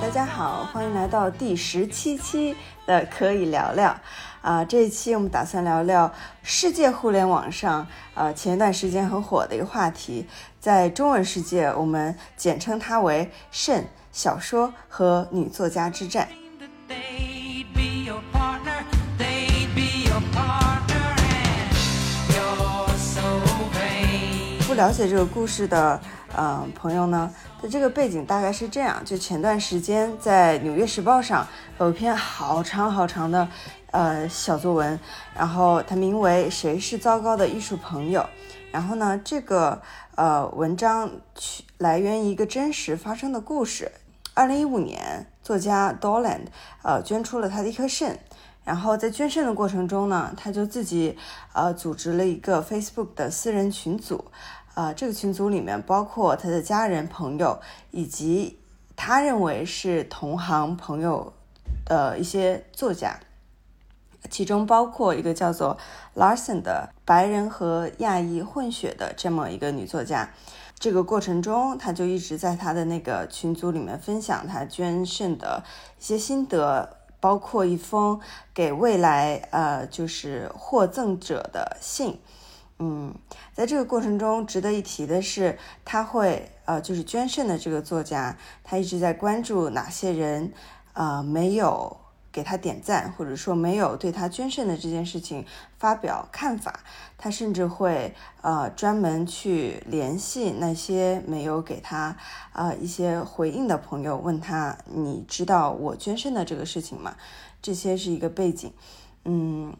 大家好，欢迎来到第十七期的可以聊聊。啊、这一期我们打算聊聊世界互联网上啊前一段时间很火的一个话题，在中文世界我们简称它为“肾小说和女作家之战”。了解这个故事的呃朋友呢，它这个背景大概是这样：就前段时间在《纽约时报》上有一篇好长好长的呃小作文，然后它名为《谁是糟糕的艺术朋友》。然后呢，这个呃文章取来源于一个真实发生的故事。二零一五年，作家 Doland 呃捐出了他的一颗肾，然后在捐肾的过程中呢，他就自己呃组织了一个 Facebook 的私人群组，呃，这个群组里面包括他的家人、朋友以及他认为是同行朋友的一些作家，其中包括一个叫做 Larson 的白人和亚裔混血的这么一个女作家。这个过程中，他就一直在他的那个群组里面分享他捐肾的一些心得，包括一封给未来呃就是获赠者的信。嗯，在这个过程中，值得一提的是，他会呃就是捐肾的这个作家，他一直在关注哪些人呃没有给他点赞，或者说没有对他捐肾的这件事情发表看法。他甚至会呃专门去联系那些没有给他呃一些回应的朋友，问他你知道我捐肾的这个事情吗？这些是一个背景。嗯，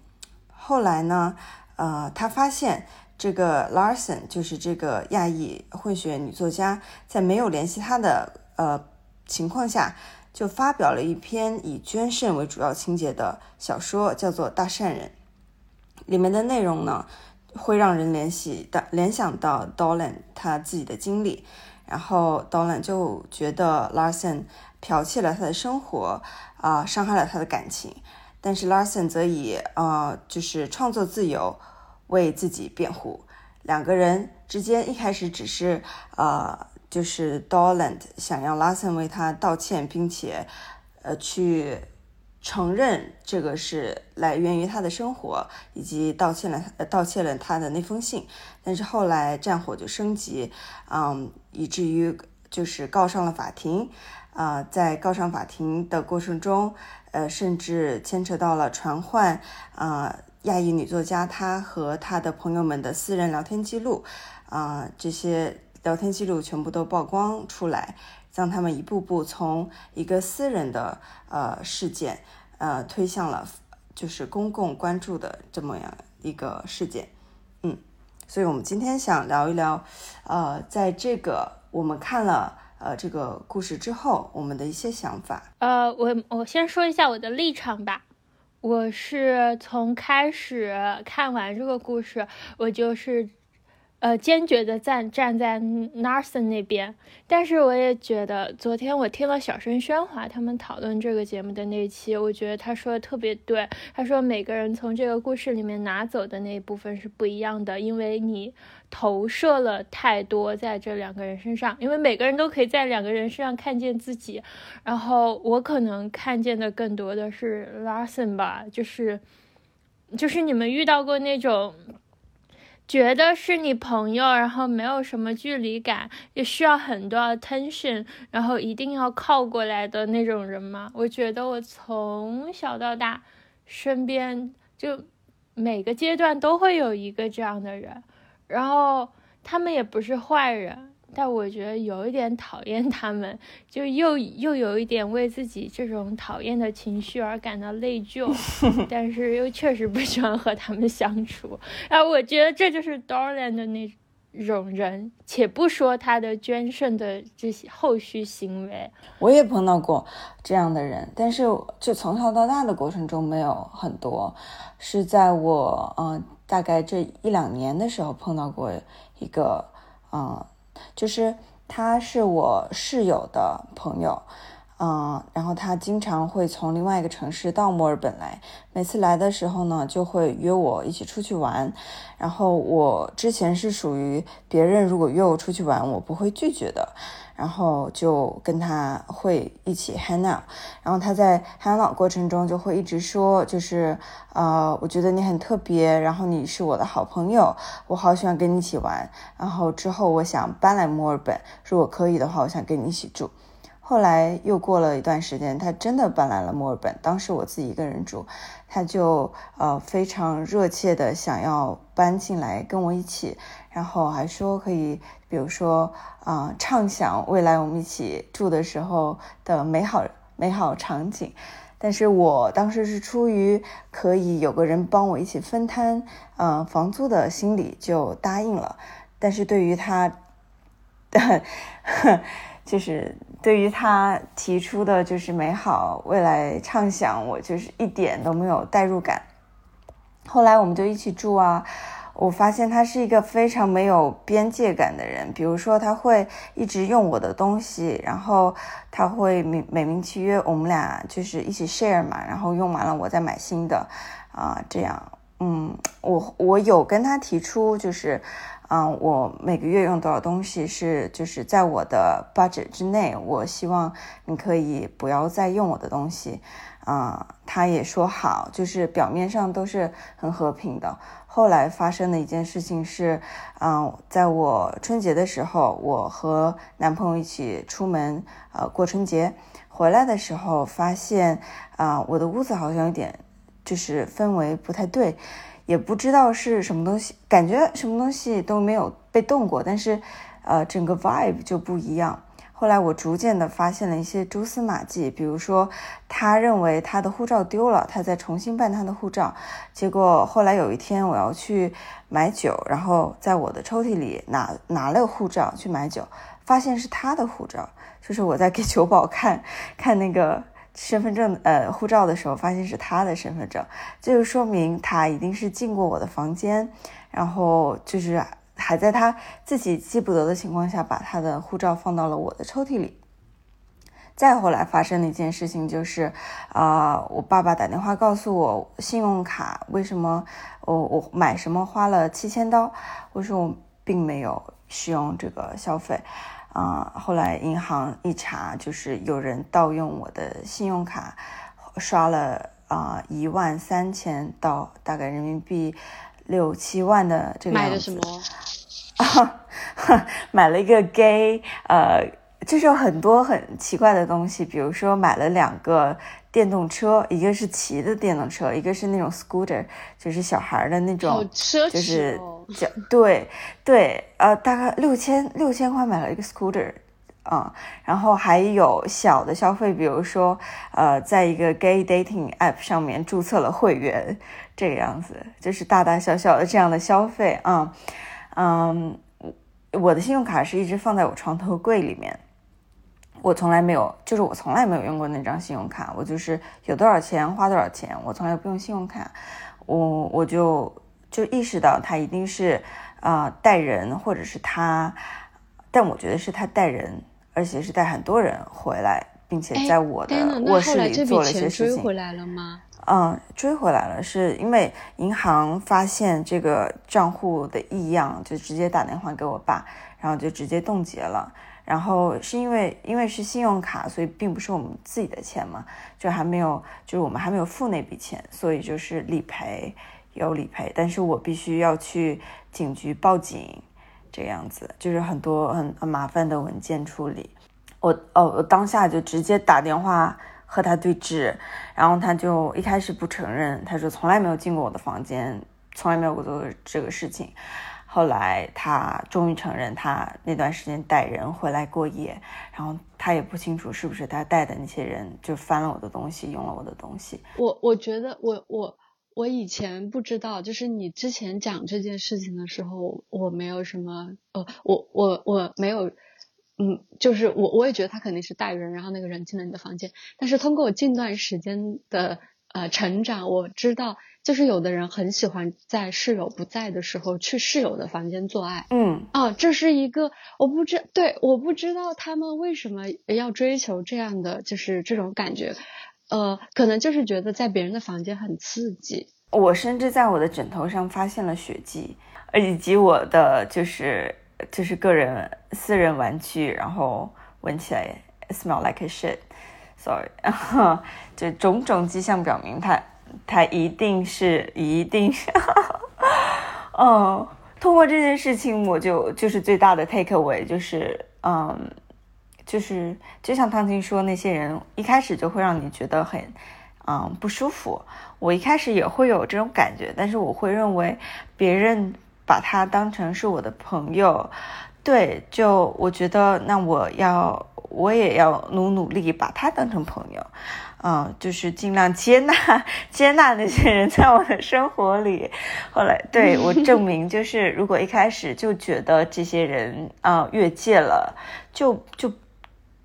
后来呢，呃，他发现这个 Larson 就是这个亚裔混血女作家，在没有联系他的呃情况下，就发表了一篇以捐肾为主要情节的小说，叫做《大善人》。里面的内容呢，会让人联系到联想到 Dolan 他自己的经历，然后 Dolan 就觉得 Larson 剽窃了他的生活，啊、伤害了他的感情，但是 Larson 则以呃就是创作自由为自己辩护。两个人之间一开始只是呃就是 Dolan 想要 Larson 为他道歉，并且呃去承认这个是来源于他的生活，以及道歉了呃道歉了他的那封信。但是后来战火就升级，嗯，以至于就是告上了法庭。啊、在告上法庭的过程中，呃，甚至牵扯到了传唤啊、亚裔女作家她和她的朋友们的私人聊天记录，啊、这些聊天记录全部都曝光出来，让他们一步步从一个私人的呃事件，呃推向了就是公共关注的这么样一个事件，嗯，所以我们今天想聊一聊，呃，在这个我们看了呃这个故事之后，我们的一些想法。呃，我我先说一下我的立场吧。我是从开始看完这个故事，我就是呃坚决的站站在 Narson 那边。但是我也觉得，昨天我听了小声喧哗他们讨论这个节目的那一期，我觉得他说的特别对。他说每个人从这个故事里面拿走的那一部分是不一样的，因为你投射了太多在这两个人身上，因为每个人都可以在两个人身上看见自己。然后我可能看见的更多的是 Larson 吧，就是就是你们遇到过那种觉得是你朋友，然后没有什么距离感，也需要很多 attention，然后一定要靠过来的那种人吗？我觉得我从小到大身边就每个阶段都会有一个这样的人，然后他们也不是坏人，但我觉得有一点讨厌他们，就又又有一点为自己这种讨厌的情绪而感到内疚，但是又确实不喜欢和他们相处。然后我觉得这就是 Dorland 的那种人，且不说他的捐肾的这些后续行为，我也碰到过这样的人，但是就从小到大的过程中没有很多，是在我嗯、呃大概这一两年的时候碰到过一个嗯、呃就是他是我室友的朋友，嗯，然后他经常会从另外一个城市到墨尔本来，每次来的时候呢，就会约我一起出去玩。然后我之前是属于别人如果约我出去玩，我不会拒绝的，然后就跟他会一起 hang out。然后他在 hang out 过程中就会一直说，就是呃，我觉得你很特别，然后你是我的好朋友，我好喜欢跟你一起玩。然后之后我想搬来墨尔本，如果可以的话，我想跟你一起住。后来又过了一段时间，他真的搬来了墨尔本。当时我自己一个人住，他就呃非常热切的想要搬进来跟我一起，然后还说可以，比如说啊、畅想未来我们一起住的时候的美好美好场景。但是我当时是出于可以有个人帮我一起分摊嗯、房租的心理就答应了。但是对于他的 就是对于他提出的就是美好未来畅想，我就是一点都没有代入感。后来我们就一起住啊，我发现他是一个非常没有边界感的人。比如说，他会一直用我的东西，然后他会美美名其曰我们俩就是一起 share 嘛，然后用完了我再买新的，啊、这样，嗯，我我有跟他提出就是。嗯，我每个月用多少东西是就是在我的 budget 之内，我希望你可以不要再用我的东西。啊、他也说好，就是表面上都是很和平的。后来发生的一件事情是，嗯、在我春节的时候，我和男朋友一起出门，呃，过春节，回来的时候发现，啊、我的屋子好像有点就是氛围不太对。也不知道是什么东西，感觉什么东西都没有被动过，但是，呃，整个 vibe 就不一样。后来我逐渐的发现了一些蛛丝马迹，比如说，他认为他的护照丢了，他在重新办他的护照。结果后来有一天我要去买酒，然后在我的抽屉里拿拿了护照去买酒，发现是他的护照，就是我在给酒保看看那个。身份证呃护照的时候，发现是他的身份证，这就说明他一定是进过我的房间，然后就是还在他自己记不得的情况下，把他的护照放到了我的抽屉里。再后来发生的一件事情就是，啊、我爸爸打电话告诉我，信用卡为什么我我买什么花了七千刀，我说我并没有使用这个消费。啊、后来银行一查，就是有人盗用我的信用卡，刷了啊一、万三千到大概人民币六七万的这个样子。买的什么？买了一个 gay，呃，就是有很多很奇怪的东西，比如说买了两个电动车，一个是骑的电动车，一个是那种 scooter，就是小孩的那种，就是 对对，呃，大概六千六千块买了一个 scooter。啊、然后还有小的消费，比如说，呃，在一个 gay dating app 上面注册了会员，这个样子，就是大大小小的这样的消费啊，嗯，我的信用卡是一直放在我床头柜里面，我从来没有，就是我从来没有用过那张信用卡，我就是有多少钱花多少钱，我从来不用信用卡，我我就就意识到他一定是啊、呃带人，或者是他，但我觉得是他带人，而且是带很多人回来，并且哎在我的卧室里做了一些事情。追回来了吗？嗯，追回来了，是因为银行发现这个账户的异样，就直接打电话给我爸，然后就直接冻结了。然后是因为因为是信用卡，所以并不是我们自己的钱嘛，就还没有，就是我们还没有付那笔钱，所以就是理赔有理赔，但是我必须要去警局报警，这样子，就是很多很很麻烦的文件处理。我哦，我当下就直接打电话和他对峙，然后他就一开始不承认，他说从来没有进过我的房间，从来没有过做这个事情。后来他终于承认，他那段时间带人回来过夜，然后他也不清楚是不是他带的那些人就翻了我的东西，用了我的东西。我我觉得我我我以前不知道，就是你之前讲这件事情的时候，我没有什么呃，我我我没有，嗯，就是我我也觉得他肯定是带人，然后那个人进了你的房间，但是通过我近段时间的呃成长，我知道，就是有的人很喜欢在室友不在的时候去室友的房间做爱。嗯啊，这是一个我不知对，我不知道他们为什么要追求这样的，就是这种感觉，呃，可能就是觉得在别人的房间很刺激。我甚至在我的枕头上发现了血迹，以及我的就是就是个人私人玩具，然后闻起来 smell like a sorry，就种种迹象表明他他一定是一定是，嗯，通过这件事情我就就是最大的 take away 就是嗯。就是就像汤晶说，那些人一开始就会让你觉得很，嗯，不舒服。我一开始也会有这种感觉，但是我会认为别人把他当成是我的朋友，对，就我觉得那我要我也要努努力把他当成朋友，嗯，就是尽量接纳 接纳那些人在我的生活里。后来对我证明，就是如果一开始就觉得这些人啊、越界了，就就。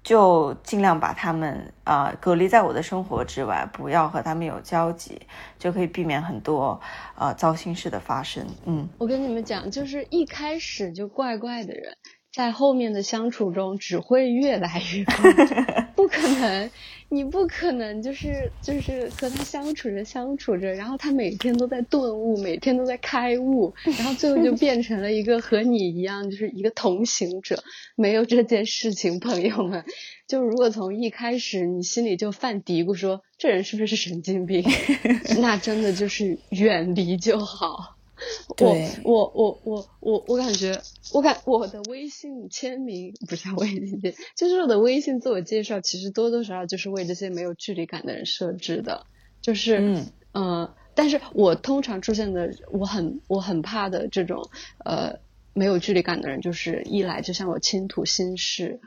就尽量把他们啊、隔离在我的生活之外，不要和他们有交集，就可以避免很多呃糟心事的发生。嗯，我跟你们讲，就是一开始就怪怪的人，在后面的相处中只会越来越怪，不可能，你不可能就是就是和他相处着相处着，然后他每天都在顿悟，每天都在开悟，然后最后就变成了一个和你一样，就是一个同行者，没有这件事情，朋友们。就如果从一开始你心里就犯嘀咕说这人是不是神经病，那真的就是远离就好。对我我我我我感觉，我感我的微信签名不是微信签，就是我的微信自我介绍，其实多多少少就是为这些没有距离感的人设置的，就是嗯呃，但是我通常出现的，我很我很怕的这种呃没有距离感的人，就是一来就向我倾吐心事，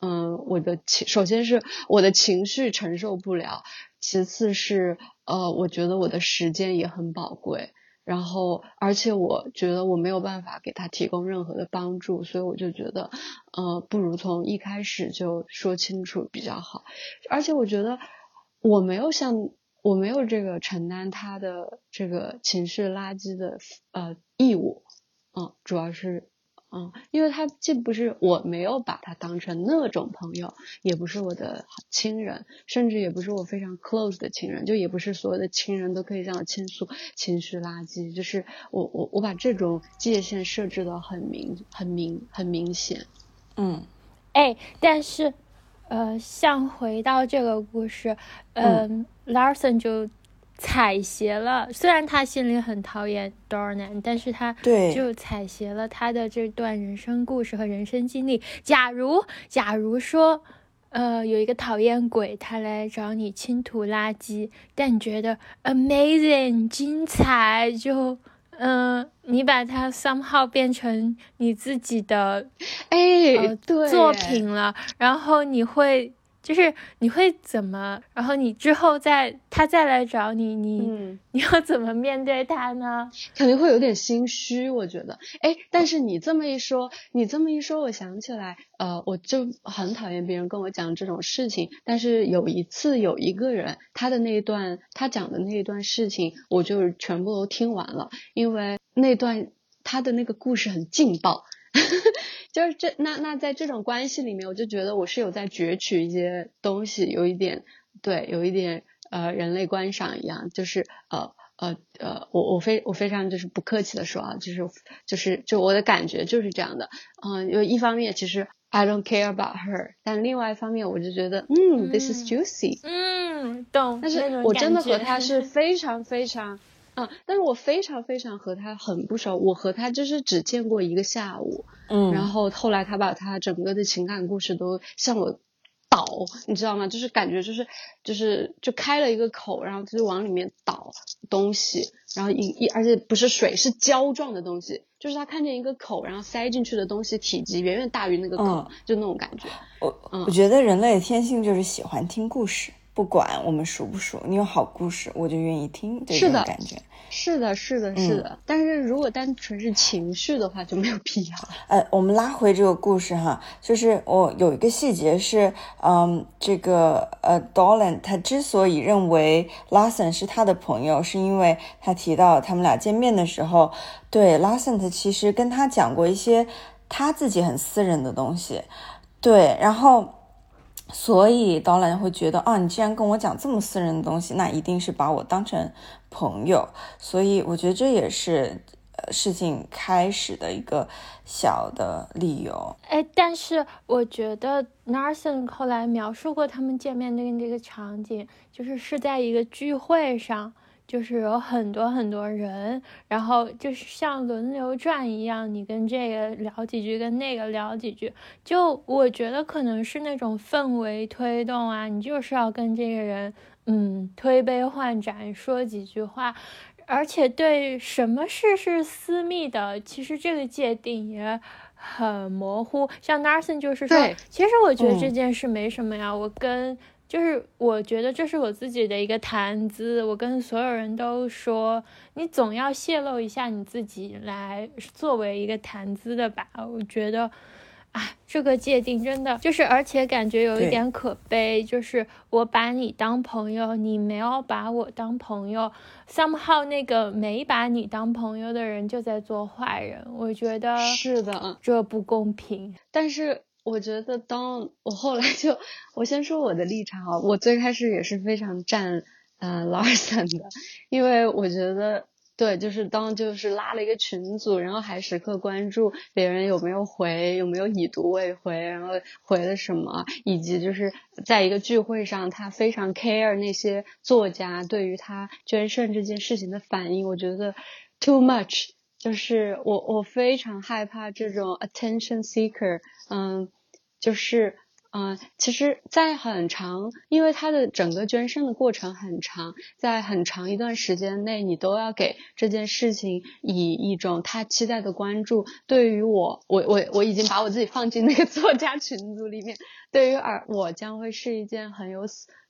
嗯，我的情首先是我的情绪承受不了，其次是呃，我觉得我的时间也很宝贵。然后，而且我觉得我没有办法给他提供任何的帮助，所以我就觉得，呃，不如从一开始就说清楚比较好。而且我觉得我没有像我没有这个承担他的这个情绪垃圾的呃义务，嗯，主要是嗯，因为他既不是我没有把他当成那种朋友，也不是我的亲人，甚至也不是我非常 close 的亲人，就也不是所有的亲人都可以向我倾诉情绪垃圾，就是我我我把这种界限设置的很明很明很明显。嗯哎，但是，呃，像回到这个故事，嗯、Larson 就采撷了，虽然他心里很讨厌 Dornan，但是他就采撷了他的这段人生故事和人生经历。假如，假如说。呃，有一个讨厌鬼，他来找你倾吐垃圾，但你觉得 amazing 精彩，就嗯、呃你把它 somehow 变成你自己的哎，呃对作品了，然后你会就是你会怎么，然后你之后再他再来找你，你、嗯。你要怎么面对他呢？肯定会有点心虚，我觉得。哎，但是你这么一说，你这么一说，我想起来，呃，我就很讨厌别人跟我讲这种事情。但是有一次，有一个人，他的那一段，他讲的那一段事情，我就全部都听完了，因为那段他的那个故事很劲爆。就是这那那在这种关系里面，我就觉得我是有在攫取一些东西，有一点对，有一点呃人类观赏一样，就是呃呃呃，我我非我非常就是不客气的说啊，就是就是就我的感觉就是这样的，嗯、有一方面其实 I don't care about her，但另外一方面我就觉得嗯 this is 嗯 juicy，嗯，懂。但是我真的和他是非常非常，嗯，但是我非常非常和他很不熟，我和他就是只见过一个下午，嗯，然后后来他把他整个的情感故事都向我倒，你知道吗？就是感觉就是就是就开了一个口，然后他就往里面倒东西，然后一一而且不是水，是胶状的东西，就是他看见一个口，然后塞进去的东西体积远远大于那个口，嗯就那种感觉。我嗯我觉得人类天性就是喜欢听故事。不管我们熟不熟，你有好故事，我就愿意听，这是的种感觉。是的，是的，是的。但是如果单纯是情绪的话，就没有必要。呃，我们拉回这个故事哈，就是我有一个细节是，嗯，这个呃，Dolan 他之所以认为 Larson 是他的朋友，是因为他提到他们俩见面的时候，对 Larson 他其实跟他讲过一些他自己很私人的东西，对，然后。所以导览会觉得啊，你既然跟我讲这么私人的东西，那一定是把我当成朋友。所以我觉得这也是呃事情开始的一个小的理由。哎，但是我觉得 Narson 后来描述过他们见面的那个场景，就是是在一个聚会上。就是有很多很多人，然后就是像轮流转一样，你跟这个聊几句，跟那个聊几句。就我觉得可能是那种氛围推动啊，你就是要跟这个人，嗯，推杯换盏，说几句话。而且对什么事是私密的，其实这个界定也很模糊。像 Narson 就是说，其实我觉得这件事没什么呀，我跟。就是我觉得这是我自己的一个谈资，我跟所有人都说，你总要泄露一下你自己来作为一个谈资的吧。我觉得，啊，这个界定真的就是，而且感觉有一点可悲，就是我把你当朋友，你没有把我当朋友，somehow 那个没把你当朋友的人就在做坏人。我觉得是的，这不公平。但是。我觉得，当我后来就，我先说我的立场啊，我最开始也是非常站呃 Larson 的，因为我觉得，对，就是当就是拉了一个群组，然后还时刻关注别人有没有回，有没有已读未回，然后回了什么，以及就是在一个聚会上，他非常 care 那些作家对于他捐肾这件事情的反应，我觉得 too much。就是我，我非常害怕这种 attention seeker，嗯，就是，嗯，其实，在很长，因为他的整个捐肾的过程很长，在很长一段时间内，你都要给这件事情以一种他期待的关注。对于我，我，我，我已经把我自己放进那个作家群组里面，对于而我将会是一件很有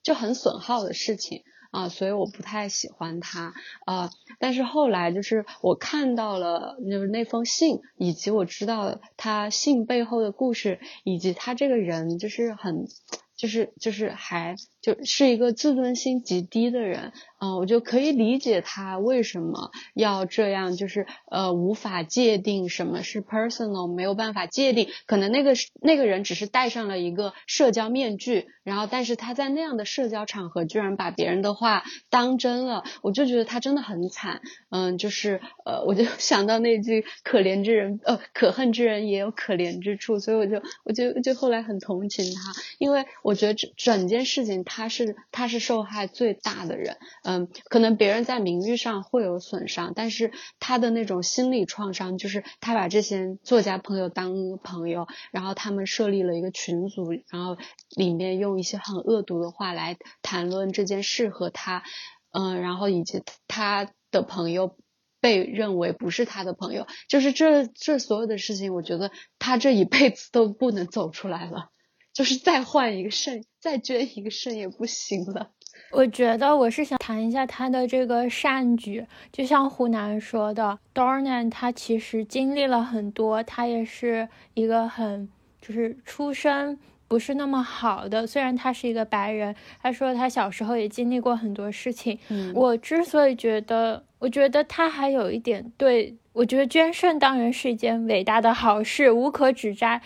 就很损耗的事情。啊，所以我不太喜欢他啊。但是后来就是我看到了，就是那封信，以及我知道他信背后的故事，以及他这个人就是很，就是就是还。就是一个自尊心极低的人，嗯，我就可以理解他为什么要这样，就是呃无法界定什么是 personal，没有办法界定，可能那个那个人只是戴上了一个社交面具，然后但是他在那样的社交场合居然把别人的话当真了，我就觉得他真的很惨，嗯，就是呃我就想到那句可怜之人，呃可恨之人也有可怜之处，所以我就我就就后来很同情他，因为我觉得整整件事情。他是他是受害最大的人，嗯，可能别人在名誉上会有损伤，但是他的那种心理创伤，就是他把这些作家朋友当朋友，然后他们设立了一个群组，然后里面用一些很恶毒的话来谈论这件事和他，嗯，然后以及他的朋友被认为不是他的朋友，就是这这所有的事情，我觉得他这一辈子都不能走出来了。就是再换一个肾，再捐一个肾也不行了。我觉得我是想谈一下他的这个善举，就像湖南说的，Dornan 他其实经历了很多，他也是一个很就是出身不是那么好的，虽然他是一个白人，他说他小时候也经历过很多事情。嗯，我之所以觉得，我觉得他还有一点对我觉得捐肾当然是一件伟大的好事，无可指摘。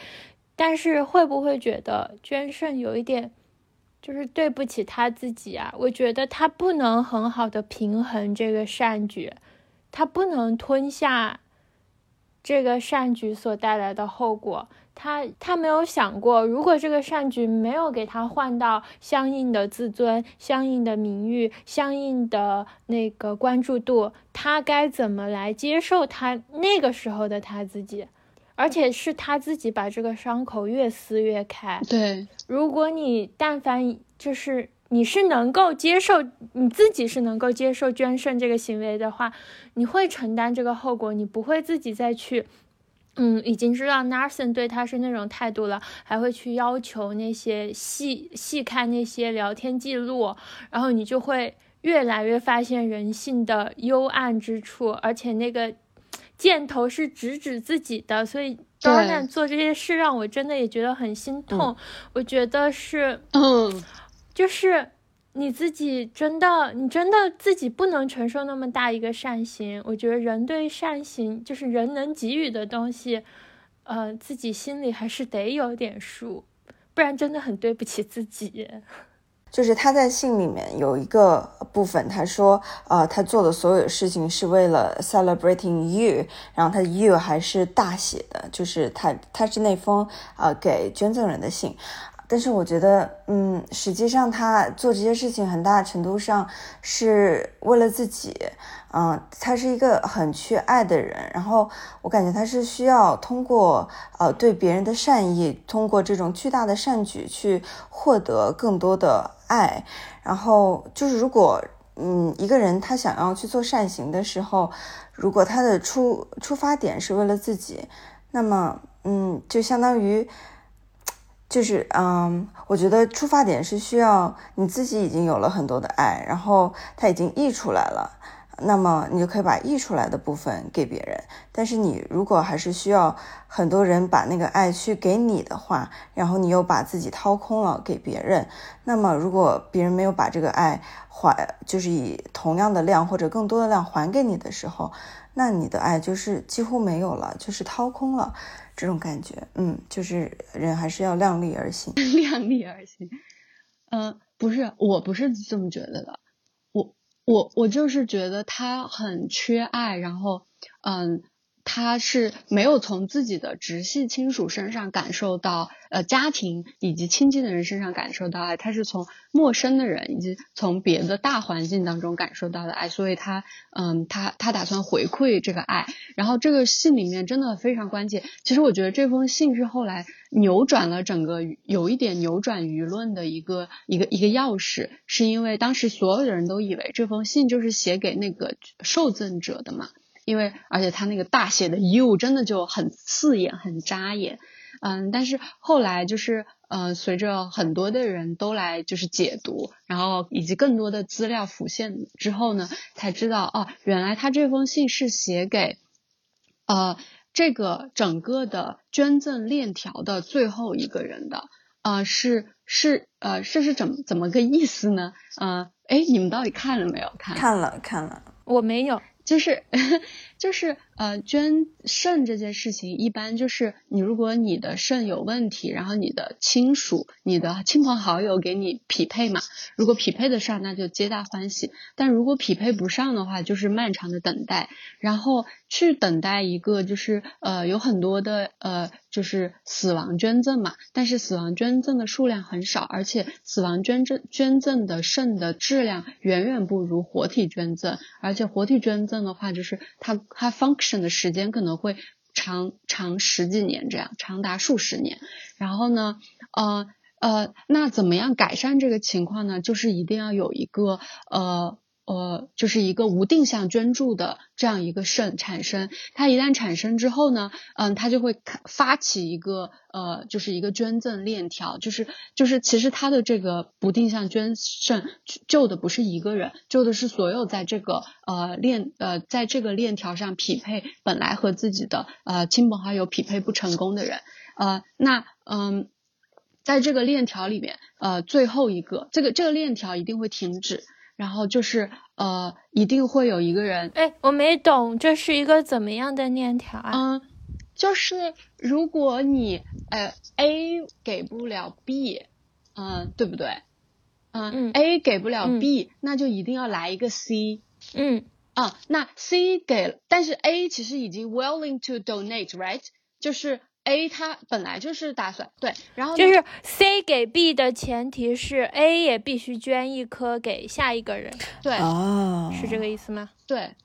但是会不会觉得捐肾有一点，就是对不起他自己啊？我觉得他不能很好的平衡这个善举，他不能吞下这个善举所带来的后果。他他没有想过，如果这个善举没有给他换到相应的自尊、相应的名誉、相应的那个关注度，他该怎么来接受他那个时候的他自己？而且是他自己把这个伤口越撕越开。对，如果你但凡就是你是能够接受你自己是能够接受捐肾这个行为的话，你会承担这个后果，你不会自己再去嗯，已经知道 Narson 对他是那种态度了，还会去要求那些细细看那些聊天记录，然后你就会越来越发现人性的幽暗之处，而且那个箭头是直指自己的，所以 Dornan 做这些事让我真的也觉得很心痛。我觉得是，嗯，就是你自己真的，你真的自己不能承受那么大一个善行。我觉得人对善行，就是人能给予的东西，呃，自己心里还是得有点数，不然真的很对不起自己。就是他在信里面有一个部分，他说，呃，他做的所有事情是为了 celebrating you，然后他 you 还是大写的，就是他他是那封呃给捐赠人的信。但是我觉得，嗯，实际上他做这些事情很大程度上是为了自己，嗯，他是一个很缺爱的人，然后我感觉他是需要通过呃对别人的善意，通过这种巨大的善举去获得更多的爱，然后就是如果嗯一个人他想要去做善行的时候，如果他的出出发点是为了自己，那么嗯就相当于。就是，嗯，我觉得出发点是需要你自己已经有了很多的爱，然后他已经溢出来了，那么你就可以把溢出来的部分给别人。但是你如果还是需要很多人把那个爱去给你的话，然后你又把自己掏空了给别人，那么如果别人没有把这个爱还，就是以同样的量或者更多的量还给你的时候，那你的爱就是几乎没有了，就是掏空了。这种感觉，嗯，就是人还是要量力而行。量力而行。嗯，不是，我不是这么觉得的。我我就是觉得他很缺爱，然后，嗯，他是没有从自己的直系亲属身上感受到。呃，家庭以及亲近的人身上感受到爱，他是从陌生的人以及从别的大环境当中感受到的爱，所以他，嗯，他他打算回馈这个爱。然后这个信里面真的非常关键。其实我觉得这封信是后来扭转了整个有一点扭转舆论的一个一个一个钥匙，是因为当时所有的人都以为这封信就是写给那个受赠者的嘛，因为而且他那个大写的 “you” 真的就很刺眼，很扎眼。嗯，但是后来就是，呃，随着很多的人都来就是解读，然后以及更多的资料浮现之后呢，才知道哦，原来他这封信是写给，呃，这个整个的捐赠链条的最后一个人的，呃，是是呃，这是怎怎么个意思呢？呃，哎，你们到底看了没有？看看了看了，我没有。就是就是呃，捐肾这件事情，一般就是你如果你的肾有问题，然后你的亲属、你的亲朋好友给你匹配嘛，如果匹配得上，那就皆大欢喜；但如果匹配不上的话，就是漫长的等待，然后去等待一个就是呃有很多的呃就是死亡捐赠嘛，但是死亡捐赠的数量很少，而且死亡捐赠捐赠的肾的质量远远不如活体捐赠，而且活体捐赠。的话，就是它它 function 的时间可能会长长十几年，这样长达数十年。然后呢，呃呃，那怎么样改善这个情况呢？就是一定要有一个呃。呃，就是一个无定向捐助的这样一个肾产生，它一旦产生之后呢，嗯，它就会发起一个呃，就是一个捐赠链条，就是就是其实它的这个不定向捐肾救的不是一个人，救的是所有在这个呃链呃在这个链条上匹配本来和自己的呃亲朋好友匹配不成功的人，呃，那嗯，在这个链条里面，呃，最后一个这个这个链条一定会停止。然后就是呃，一定会有一个人。哎，我没懂，这是一个怎么样的链条啊？嗯，就是如果你呃 A 给不了 B，嗯，对不对？嗯，A 给不了 B，那就一定要来一个 C。嗯，啊，那 C 给，但是 A 其实已经 willing to donate，right？就是。A 他本来就是打算对，然后就是 C 给 B 的前提是 A 也必须捐一颗给下一个人，对，哦，是这个意思吗？对，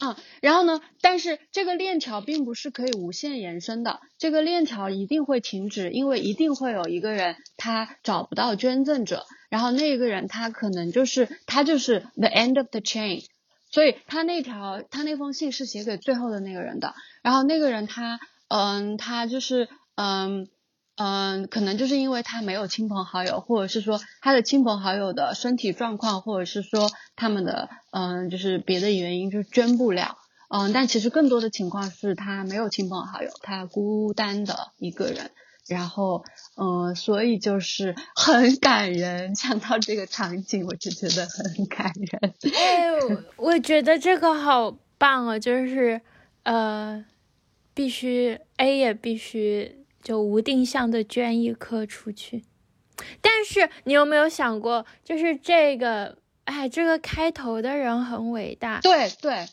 嗯，然后呢，但是这个链条并不是可以无限延伸的，这个链条一定会停止，因为一定会有一个人他找不到捐赠者，然后那个人他可能就是他就是 the end of the chain，所以他那条他那封信是写给最后的那个人的，然后那个人他。嗯，他就是嗯嗯，可能就是因为他没有亲朋好友，或者是说他的亲朋好友的身体状况，或者是说他们的嗯就是别的原因就捐不了。嗯，但其实更多的情况是他没有亲朋好友，他孤单的一个人。然后，嗯，所以就是 很感人。想到这个场景，我就觉得很感人。哎，我我觉得这个好棒哦，就是呃，必须 A 也必须就无定向的捐一颗出去。但是你有没有想过，就是这个，哎，这个开头的人很伟大。对对。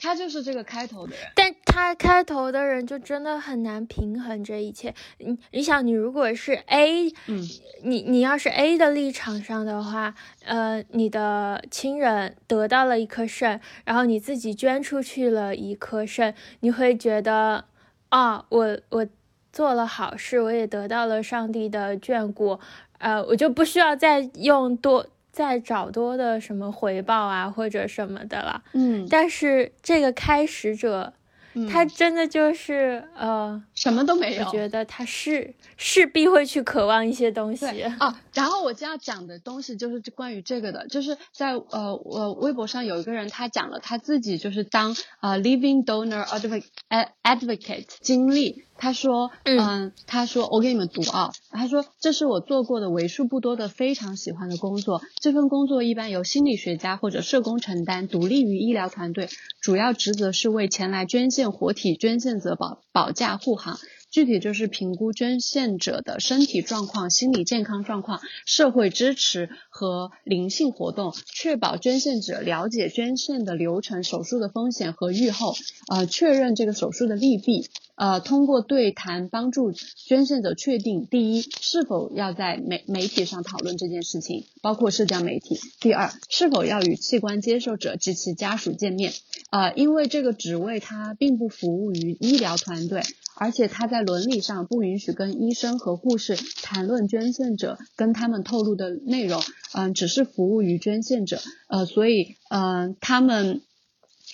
他就是这个开头的人，但他开头的人就真的很难平衡这一切。你你想，你如果是 A，嗯，你你要是 A 的立场上的话，呃，你的亲人得到了一颗肾，然后你自己捐出去了一颗肾，你会觉得啊，我我做了好事，我也得到了上帝的眷顾，呃，我就不需要再用多。再找多的什么回报啊，或者什么的了。嗯，但是这个开始者，他真的就是呃，什么都没有。我觉得他是势必会去渴望一些东西啊。然后我将要讲的东西就是关于这个的，就是在呃我微博上有一个人他讲了他自己就是当呃 living donor advocate 经历。他说，嗯，他说，我给你们读啊。他说，这是我做过的为数不多的非常喜欢的工作。这份工作一般由心理学家或者社工承担，独立于医疗团队，主要职责是为前来捐献活体捐献者保保驾护航。具体就是评估捐献者的身体状况、心理健康状况、社会支持和灵性活动，确保捐献者了解捐献的流程、手术的风险和预后，呃，确认这个手术的利弊。呃，通过对谈帮助捐献者确定：第一，是否要在媒媒体上讨论这件事情，包括社交媒体；第二，是否要与器官接受者及其家属见面。呃，因为这个职位它并不服务于医疗团队，而且他在伦理上不允许跟医生和护士谈论捐献者跟他们透露的内容。嗯，只是服务于捐献者。呃，所以，嗯，他们，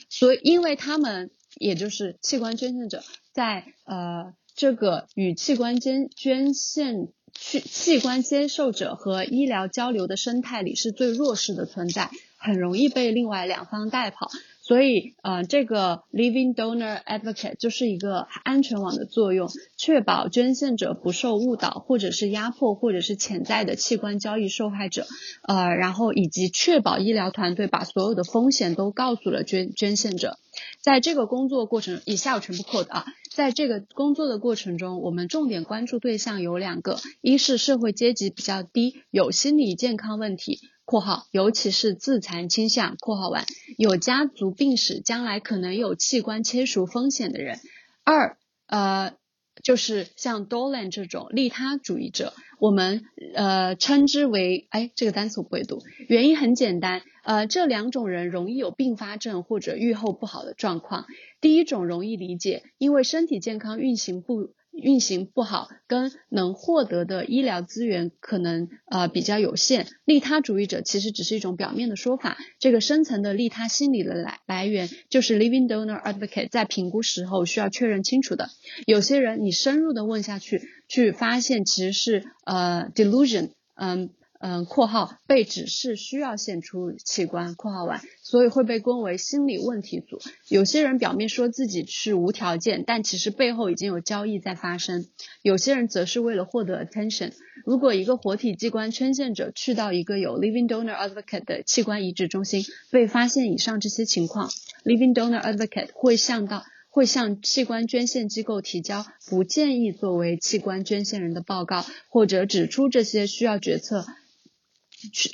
所以，因为他们也就是器官捐献者。在呃这个与器官捐捐献去器官接受者和医疗交流的生态里是最弱势的存在，很容易被另外两方带跑。所以呃这个 living donor advocate 就是一个安全网的作用，确保捐献者不受误导，或者是压迫，或者是潜在的器官交易受害者。呃，然后以及确保医疗团队把所有的风险都告诉了捐捐献者。在这个工作过程，以下我全部 quote 啊。在这个工作的过程中，我们重点关注对象有两个：一是社会阶级比较低，有心理健康问题（括号尤其是自残倾向）（括号完），有家族病史，将来可能有器官切除风险的人；二，呃。就是像 Dolan 这种利他主义者，我们呃称之为哎这个单词我不会读，原因很简单，呃这两种人容易有并发症或者预后不好的状况。第一种容易理解，因为身体健康运行不。运行不好，跟能获得的医疗资源可能呃比较有限。利他主义者其实只是一种表面的说法，这个深层的利他心理的来来源就是 living donor advocate 在评估时候需要确认清楚的。有些人你深入的问下去，去发现其实是呃 delusion，嗯。嗯，括号被指示需要献出器官，括号完，所以会被归为心理问题组。有些人表面说自己是无条件，但其实背后已经有交易在发生。有些人则是为了获得 attention。如果一个活体器官捐献者去到一个有 living donor advocate 的器官移植中心，被发现以上这些情况，living donor advocate 会向到会向器官捐献机构提交不建议作为器官捐献人的报告，或者指出这些需要决策。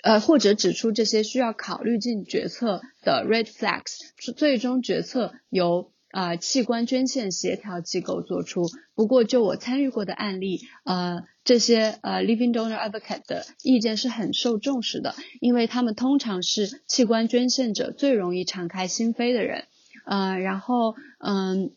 呃，或者指出这些需要考虑进决策的 red flags，最终决策由啊器官捐献协调机构做出。不过，就我参与过的案例，呃，这些呃 living donor advocate 的意见是很受重视的，因为他们通常是器官捐献者最容易敞开心扉的人。呃，然后嗯。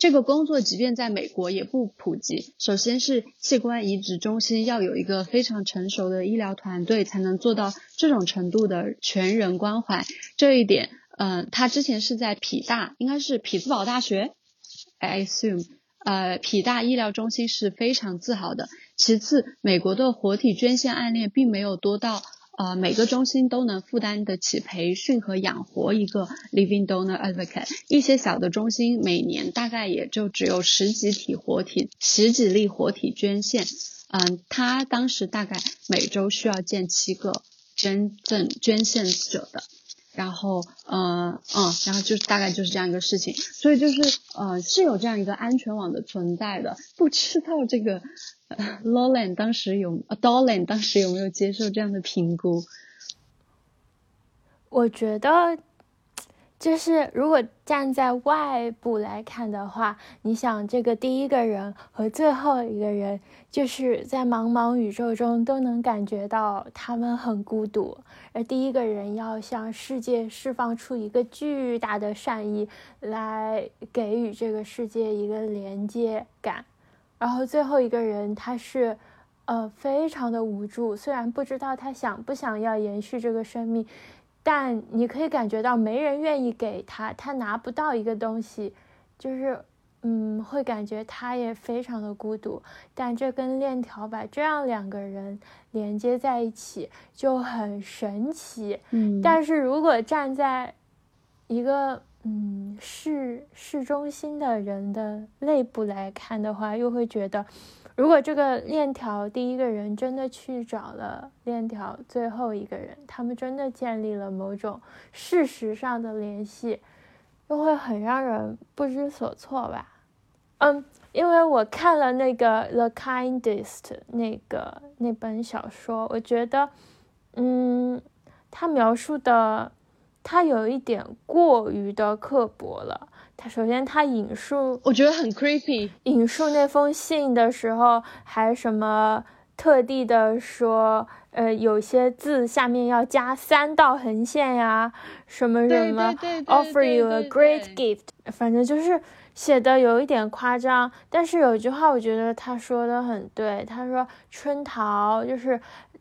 这个工作即便在美国也不普及。首先是器官移植中心要有一个非常成熟的医疗团队，才能做到这种程度的全人关怀。这一点，嗯，他之前是在匹大，应该是匹兹堡大学，I assume，呃，匹大医疗中心是非常自豪的。其次，美国的活体捐献案例并没有多到呃每个中心都能负担得起培训和养活一个 living donor advocate。一些小的中心每年大概也就只有十几体活体、十几例活体捐献。嗯，他当时大概每周需要见七个捐赠捐献者的。然后，呃，嗯，然后就是大概就是这样一个事情，所以就是呃是有这样一个安全网的存在的。不知道这个 Lowland 当时有 d o l l a n 当时有没有接受这样的评估？我觉得。就是如果站在外部来看的话，你想这个第一个人和最后一个人，就是在茫茫宇宙中都能感觉到他们很孤独，而第一个人要向世界释放出一个巨大的善意，来给予这个世界一个连接感，然后最后一个人他是，呃，非常的无助，虽然不知道他想不想要延续这个生命。但你可以感觉到没人愿意给他，他拿不到一个东西，就是，嗯，会感觉他也非常的孤独。但这根链条把这样两个人连接在一起就很神奇。嗯，但是如果站在一个嗯市市中心的人的内部来看的话，又会觉得。如果这个链条第一个人真的去找了链条最后一个人，他们真的建立了某种事实上的联系，又会很让人不知所措吧？嗯，因为我看了那个《The Kindest》那个那本小说，我觉得，嗯，他描述的他有一点过于的刻薄了。他首先，他引述，我觉得很 creepy。引述那封信的时候，还什么特地的说，呃，有些字下面要加三道横线呀，什么什么，offer you a great gift，反正就是写的有一点夸张。但是有一句话，我觉得他说的很对，他说春桃就是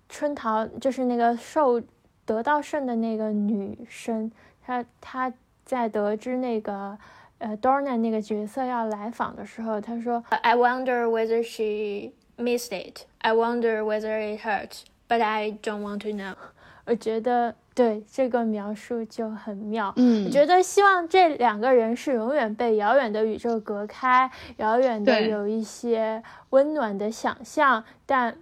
春桃，就是那个受得到胜的那个女生，她她在得知那个。呃，Dorna 那个角色要来访的时候，他说：“I wonder whether she missed it. I wonder whether it hurt, but I don't want to know。”我觉得对这个描述就很妙。嗯，我觉得希望这两个人是永远被遥远的宇宙隔开，遥远的有一些温暖的想象，但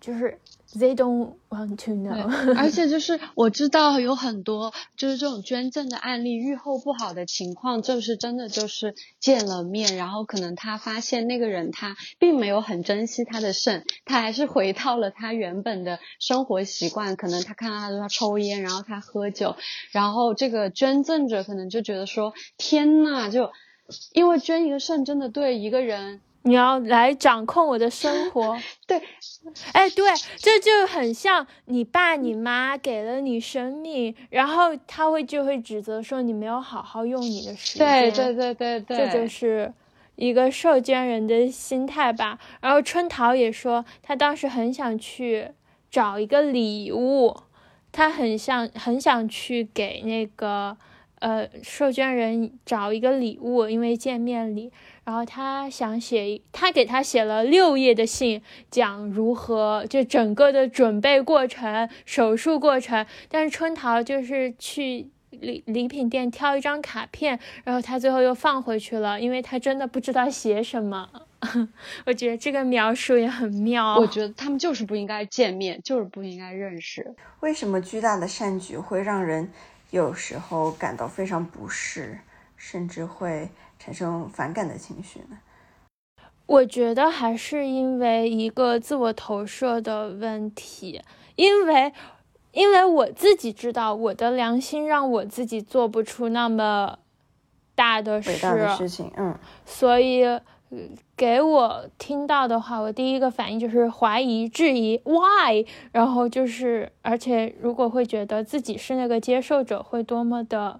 就是。They don't want to know。而且就是我知道有很多就是这种捐赠的案例，愈后不好的情况，就是真的就是见了面，然后可能他发现那个人他并没有很珍惜他的肾，他还是回到了他原本的生活习惯。可能他看到他他抽烟，然后他喝酒，然后这个捐赠者可能就觉得说：天呐，就因为捐一个肾真的对一个人。你要来掌控我的生活，对，哎，对，这就很像你爸你妈给了你生命，然后他会就会指责说你没有好好用你的时间，对对对对对，这就是一个受捐人的心态吧。然后春桃也说，他当时很想去找一个礼物，他很想很想去给那个呃受捐人找一个礼物，因为见面礼。然后他想写，他给他写了六页的信，讲如何就整个的准备过程、手术过程。但是春桃就是去礼礼品店挑一张卡片，然后他最后又放回去了，因为他真的不知道写什么。我觉得这个描述也很妙。我觉得他们就是不应该见面，就是不应该认识。为什么巨大的善举会让人有时候感到非常不适，甚至会？产生反感的情绪呢？我觉得还是因为一个自我投射的问题，因为因为我自己知道我的良心让我自己做不出那么大的事大的事情，嗯，所以给我听到的话，我第一个反应就是怀疑、质疑，why？然后就是，而且如果会觉得自己是那个接受者，会多么的。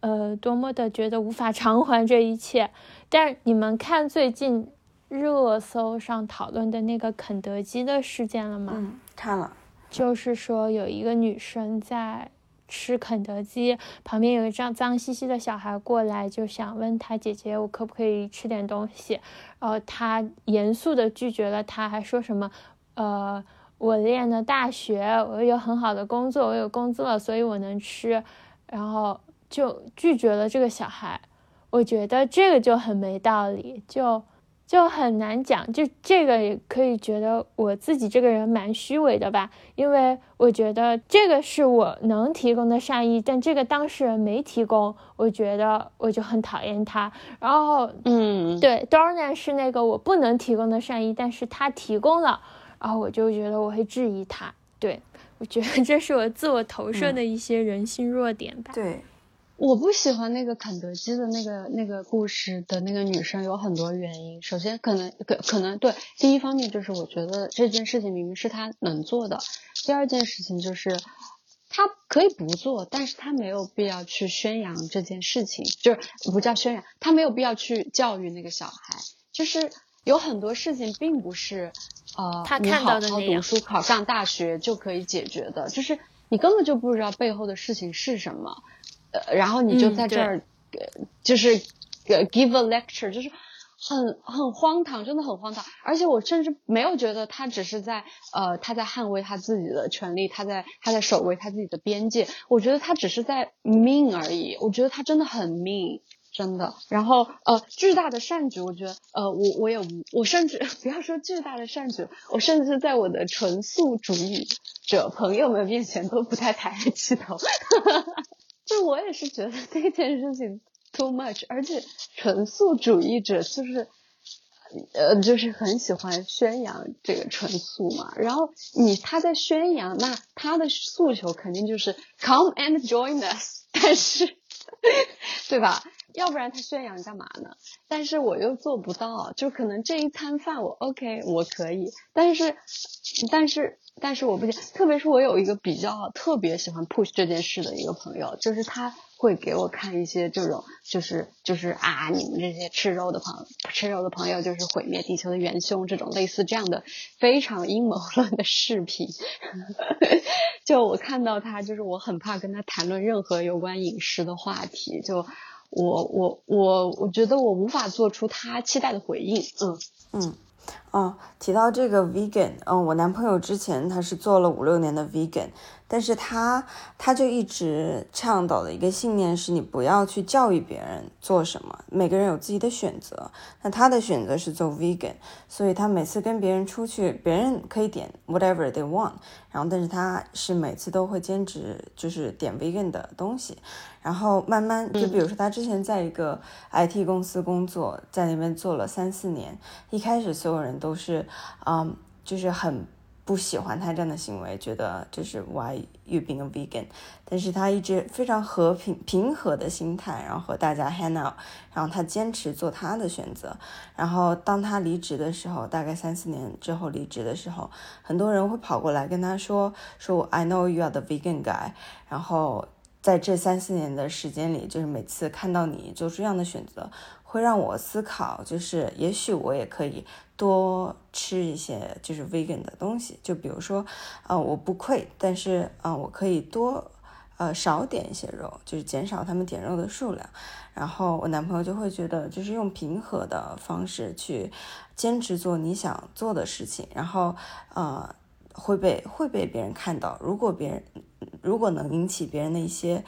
呃，多么的觉得无法偿还这一切，但你们看最近热搜上讨论的那个肯德基的事件了吗？嗯，看了。就是说有一个女生在吃肯德基，旁边有一张脏兮兮的小孩过来，就想问她姐姐，我可不可以吃点东西？然后她严肃的拒绝了他，还说什么，呃，我念的大学，我有很好的工作，我有工资了，所以我能吃，然后就拒绝了这个小孩。我觉得这个就很没道理，就就很难讲。就这个也可以觉得我自己这个人蛮虚伪的吧，因为我觉得这个是我能提供的善意，但这个当事人没提供，我觉得我就很讨厌他。然后，嗯，对，Dornan 是那个我不能提供的善意，但是他提供了，然后我就觉得我会质疑他。对我觉得这是我自我投射的一些人性弱点吧。对，我不喜欢那个肯德基的那个那个故事的那个女生有很多原因。首先，可能可可能对第一方面就是我觉得这件事情明明是她能做的。第二件事情就是她可以不做，但是她没有必要去宣扬这件事情，就是不叫宣扬，她没有必要去教育那个小孩。就是有很多事情并不是呃她看你好好到的那样读书考上大学就可以解决的，就是你根本就不知道背后的事情是什么。呃，然后你就在这儿，呃就是呃 give a lecture，就是很很荒唐，真的很荒唐。而且我甚至没有觉得他只是在呃他在捍卫他自己的权利，他在他在守卫他自己的边界。我觉得他只是在 mean 而已。我觉得他真的很 mean。真的，然后呃，巨大的善举，我觉得呃，我我也无，我甚至 不要说巨大的善举，我甚至在我的纯素主义者朋友们面前都不太抬得起头。就我也是觉得 这件事情 too much，而且纯素主义者就是，呃，就是很喜欢宣扬这个纯素嘛。然后你他在宣扬，那他的诉求肯定就是 come and join us，但是，对吧？要不然他宣扬干嘛呢？但是我又做不到，就可能这一餐饭我 OK，我可以，但是，但是，但是我不行。特别是我有一个比较特别喜欢 push 这件事的一个朋友，就是他会给我看一些这种，就是就是啊，你们这些吃肉的朋吃肉的朋友就是毁灭地球的元凶，这种类似这样的非常阴谋论的视频。就我看到他，就是我很怕跟他谈论任何有关饮食的话题，就。我我我我觉得我无法做出他期待的回应，嗯嗯，哦，提到这个 vegan，嗯，我男朋友之前他是做了五六年的 vegan，但是他他就一直倡导的一个信念是你不要去教育别人做什么，每个人有自己的选择。那他的选择是做 vegan，所以他每次跟别人出去，别人可以点 whatever they want，然后但是他是每次都会坚持就是点 vegan 的东西。然后慢慢，就比如说他之前在一个 IT 公司工作，在那边做了三四年，一开始所有人都是，嗯，就是很不喜欢他这样的行为，觉得就是 Why you being a vegan？但是他一直非常和平平和的心态，然后和大家 hang out，然后他坚持做他的选择。然后当他离职的时候，大概三四年之后离职的时候，很多人会跑过来跟他说，说 I know you are the vegan guy，然后。在这三四年的时间里，就是每次看到你做出这样的选择，会让我思考，就是也许我也可以多吃一些就是 vegan 的东西，就比如说，呃，我不愧，但是啊、我可以多呃少点一些肉，就是减少他们点肉的数量。然后我男朋友就会觉得，就是用平和的方式去坚持做你想做的事情，然后呃会被会被别人看到，如果别人。如果能引起别人的一些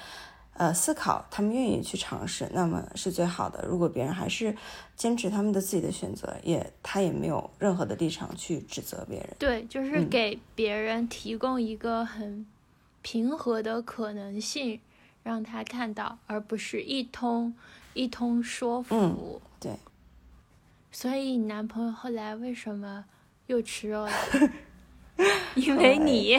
呃思考，他们愿意去尝试，那么是最好的。如果别人还是坚持他们的自己的选择，也他也没有任何的立场去指责别人。对，就是给别人提供一个很平和的可能性，让他看到，而不是一通一通说服。嗯、对。所以你男朋友后来为什么又吃肉了？因为你。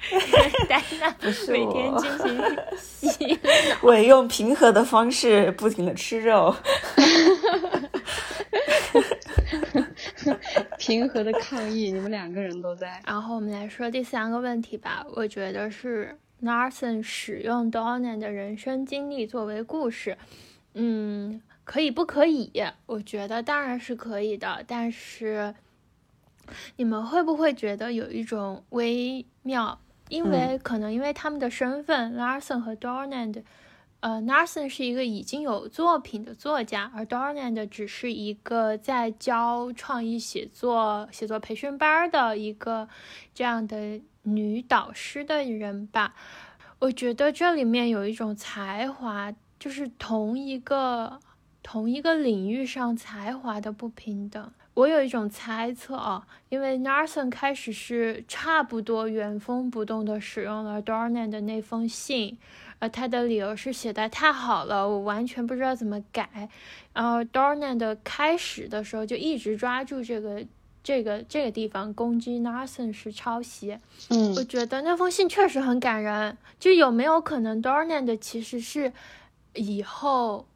丹娜每天进行洗，我也用平和的方式不停的吃肉，平和的抗议，你们两个人都在。然后我们来说第三个问题吧，我觉得是 Narson 使用 Donnan 的人生经历作为故事，嗯，可以不可以？我觉得当然是可以的，但是你们会不会觉得有一种微妙？因为可能因为他们的身份，Larson 和 Dorland，呃，Larson 是一个已经有作品的作家，而 Dorland 只是一个在教创意写作、写作培训班的一个这样的女导师的人吧。我觉得这里面有一种才华，就是同一个同一个领域上才华的不平等。我有一种猜测啊，因为 Narson 开始是差不多原封不动的使用了 Dornan 的那封信，呃他的理由是写的太好了，我完全不知道怎么改。然后 Dornan 的开始的时候就一直抓住这个这个这个地方攻击 Narson 是抄袭。嗯我觉得那封信确实很感人。就有没有可能 Dornan 的其实是以后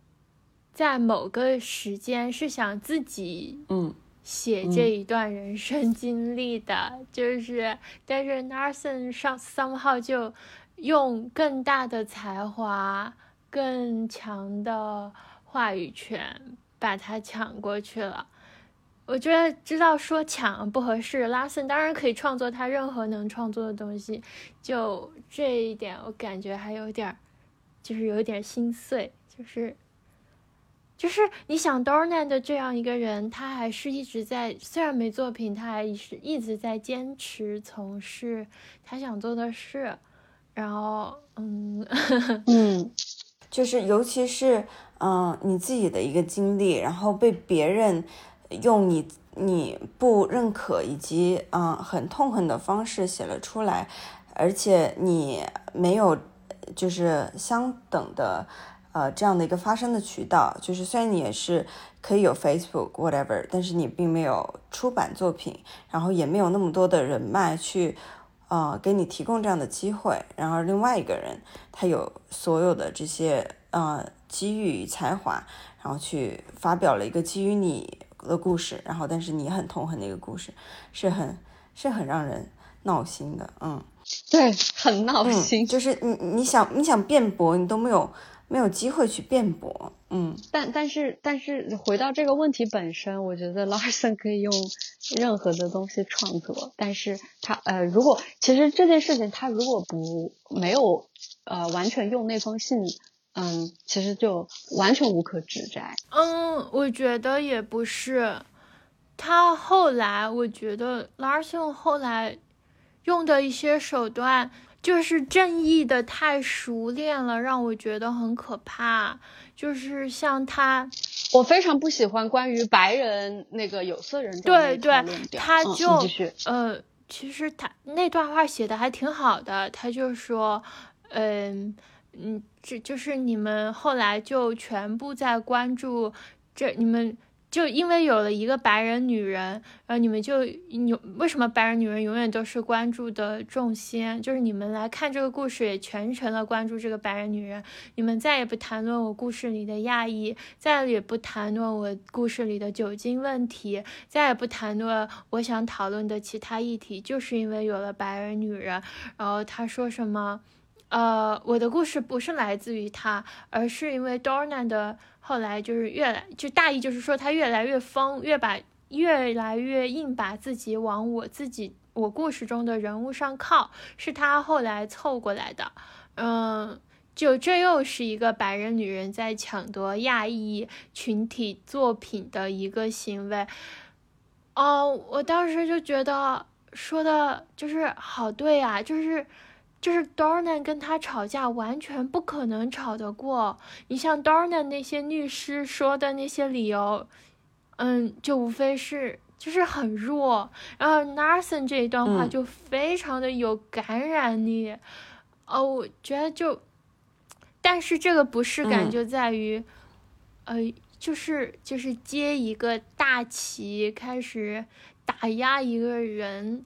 在某个时间是想自己嗯写这一段人生经历的，就是但是 Narson 上 somehow 就用更大的才华、更强的话语权把他抢过去了。我觉得知道说抢不合适，拉森当然可以创作他任何能创作的东西，就这一点我感觉还有点儿，就是有点心碎，就是。就是你想 Dornan 的这样一个人，他还是一直在，虽然没作品，他还是一直在坚持从事他想做的事。然后，嗯，嗯就是尤其是嗯、你自己的一个经历，然后被别人用你你不认可以及嗯、很痛恨的方式写了出来，而且你没有就是相等的呃这样的一个发声的渠道，就是虽然你也是可以有 Facebook whatever，但是你并没有出版作品，然后也没有那么多的人脉去。呃，给你提供这样的机会，然而另外一个人他有所有的这些呃机遇与才华，然后去发表了一个基于你的故事，然后但是你很痛恨的一个故事，是很是很让人闹心的，嗯对，很闹嗯，心。就是你你想你想辩驳，你都没有没有机会去辩驳，嗯但但是但是回到这个问题本身，我觉得 Larson 可以用任何的东西创作，但是他呃，如果其实这件事情他如果不没有呃完全用那封信，嗯，其实就完全无可指摘。嗯，我觉得也不是。他后来，我觉得 Larson 后来用的一些手段，就是正义的太熟练了，让我觉得很可怕。就是像他，我非常不喜欢关于白人那个有色人种对对他就嗯呃，其实他那段话写的还挺好的，他就说，嗯嗯，这就是你们后来就全部在关注这，你们就因为有了一个白人女人，然后你们就有为什么白人女人永远都是关注的重心？就是你们来看这个故事，也全程的关注这个白人女人，你们再也不谈论我故事里的亚裔，再也不谈论我故事里的酒精问题，再也不谈论我想讨论的其他议题，就是因为有了白人女人。然后他说什么？呃，我的故事不是来自于他，而是因为 Dornan 的后来就是越来就大意就是说他越来越疯，越把越来越硬把自己往我自己我故事中的人物上靠，是他后来凑过来的。嗯，就这又是一个白人女人在抢夺亚裔群体作品的一个行为。哦，我当时就觉得说的就是好对啊，就是就是 Dornan 跟他吵架完全不可能吵得过。你像 Dornan 那些律师说的那些理由，嗯，就无非是就是很弱。然后 Narson 这一段话嗯就非常的有感染力。哦，我觉得就，但是这个不适感嗯就在于，呃，就是就是接一个大旗，开始打压一个人，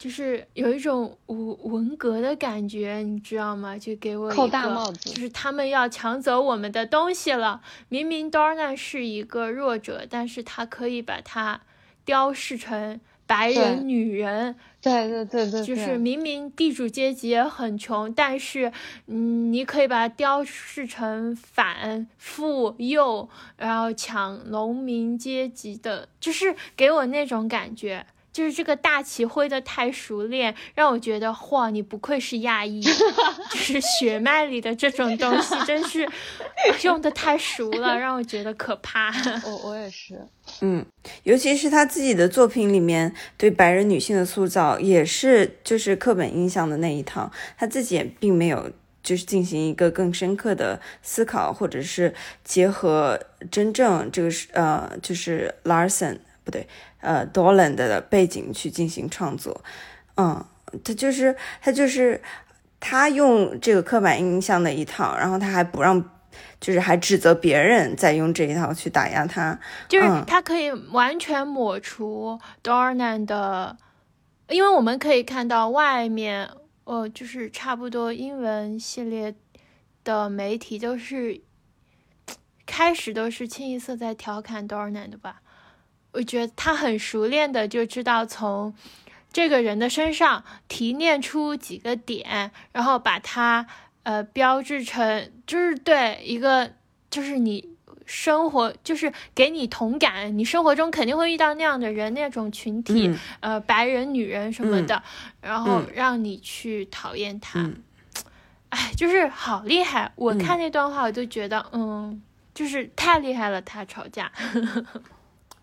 就是有一种文文革的感觉，你知道吗？就给我扣大帽子就是他们要抢走我们的东西了。明明 Dornan 是一个弱者，但是他可以把他雕饰成白人女人，对对对对，就是明明地主阶级也很穷，但是，嗯，你可以把它雕饰成反富右，然后抢农民阶级的，就是给我那种感觉，就就是这个大旗挥的太熟练，让我觉得哇，你不愧是亚裔，就是血脉里的这种东西，真是 用的太熟了，让我觉得可怕。我 我也是，嗯，尤其是他自己的作品里面对白人女性的塑造，也是就是课本印象的那一套，他自己也并没有就是进行一个更深刻的思考，或者是结合真正这个是呃就是 Larson 不对呃 Doland 的背景去进行创作，嗯，他就是他就是他用这个刻板印象的一套，然后他还不让。就是还指责别人在用这一套去打压他，就是嗯他可以完全抹除 Dornan 的，因为我们可以看到外面，呃，就是差不多英文系列的媒体都是 开始都是清一色在调侃 Dornan 的吧。我觉得他很熟练的就知道从这个人的身上提炼出几个点，然后把它呃标志成就是对一个就是你生活就是给你同感，你生活中肯定会遇到那样的人那种群体，嗯呃白人女人什么的，然后嗯让你去讨厌他。嗯哎，就是好厉害！我嗯看那段话，我就觉得，嗯，就是太厉害了，他吵架。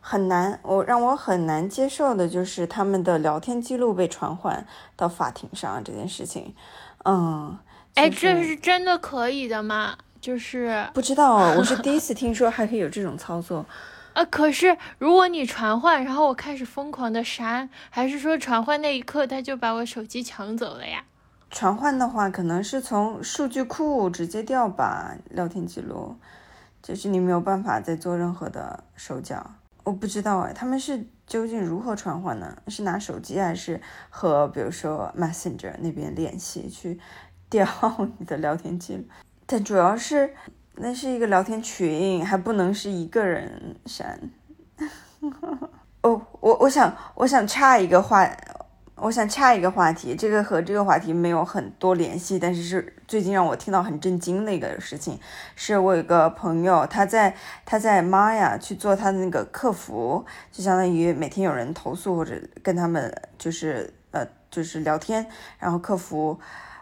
很难，我让我很难接受的就是他们的聊天记录被传唤到法庭上这件事情。嗯，哎，就是这是真的可以的吗？就是不知道，我是第一次听说还可以有这种操作。啊，可是如果你传唤，然后我开始疯狂的删，还是说传唤那一刻他就把我手机抢走了呀？传唤的话，可能是从数据库直接调吧，聊天记录，就是你没有办法再做任何的手脚。我不知道哎，他们是究竟如何传唤呢？是拿手机还是和比如说 Messenger 那边联系去 调你的聊天记录？但主要是那是一个聊天群，还不能是一个人删。哦，我我想我想插一个话，我想插一个话题，这个和这个话题没有很多联系，但是是最近让我听到很震惊的一个事情，是我有一个朋友，他在他在玛雅去做他的那个客服，就相当于每天有人投诉或者跟他们就是呃就是聊天，然后客服。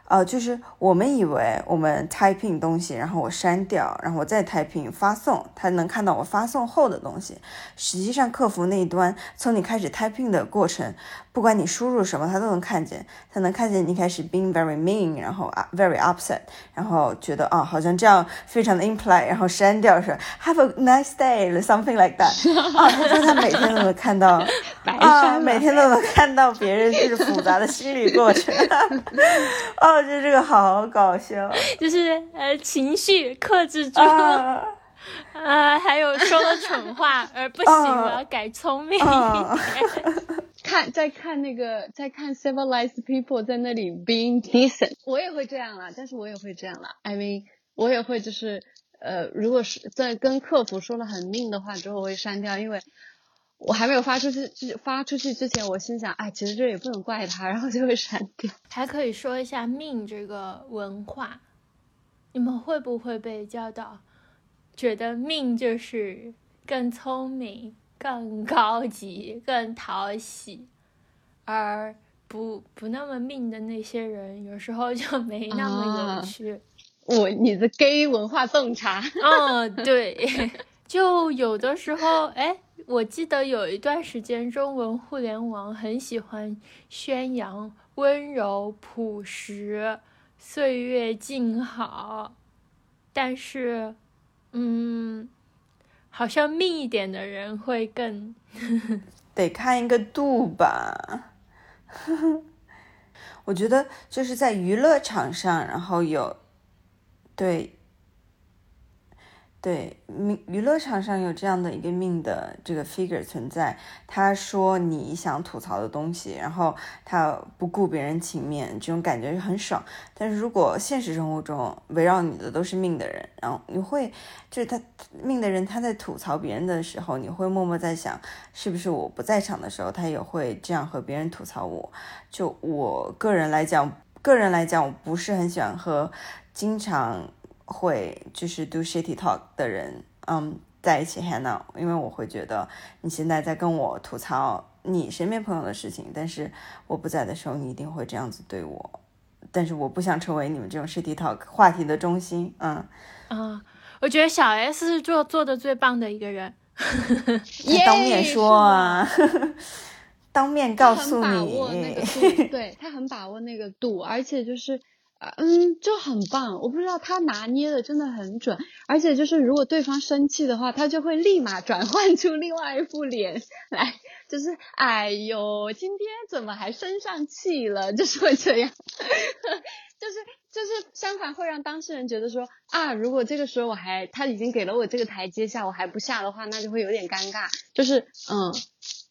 呃，就是我们以为我们 typing 东西，然后我删掉，然后我再 typing 发送，他能看到我发送后的东西。实际上，客服那一端从你开始 typing 的过程，不管你输入什么，它都能看见。它能看见你开始 being very mean，然后啊 very upset，然后觉得啊好像这样非常的 impolite，然后删掉是 have a nice day，something like that。啊，他说他每天都能看到。啊，每天都能看到别人就是复杂的心理过程，哦，我觉得这个好搞笑就是呃情绪克制住，啊呃，还有说了蠢话，而不行了，改聪明一啊点。看在看那个在看 civilized people 在那里 being decent，我也会这样啦，但是我也会这样啦。I mean，我也会就是呃，如果是在跟客服说了很命的话之后，我会删掉，因为我还没有发出去发出去之前，我心想，哎，其实这也不能怪他，然后就会删掉。还可以说一下命这个文化，你们会不会被教导，觉得命就是更聪明、更高级、更讨喜，而不不那么命的那些人，有时候就没那么啊有趣。我你的 gay 文化洞察，嗯，对，就有的时候，哎，我记得有一段时间，中文互联网很喜欢宣扬温柔、朴实、岁月静好，但是，嗯，好像命一点的人会更，得看一个度吧。我觉得就是在娱乐场上，然后有对对命娱乐场上有这样的一个命的这个 figure 存在，他说你想吐槽的东西，然后他不顾别人情面，这种感觉很爽。但是如果现实生活中围绕你的都是命的人，然后你会就是他命的人他在吐槽别人的时候，你会默默在想，是不是我不在场的时候，他也会这样和别人吐槽我？就我个人来讲，个人来讲，我不是很喜欢和经常会就是 do shitty talk 的人，嗯，在一起 hang out，因为我会觉得你现在在跟我吐槽你身边朋友的事情，但是我不在的时候，你一定会这样子对我。但是我不想成为你们这种 shitty talk 话题的中心。嗯，啊、我觉得小 S 是做做的最棒的一个人。他当面说啊，当面告诉他很把握那你个。度，对他很把握那个度，而且就是，呃嗯，就很棒。我不知道他拿捏的真的很准，而且就是如果对方生气的话，他就会立马转换出另外一副脸来，就是哎呦，今天怎么还生上气了？就是会这样，就是就是相反会让当事人觉得说啊，如果这个时候我还他已经给了我这个台阶下，我还不下的话，那就会有点尴尬。就是嗯。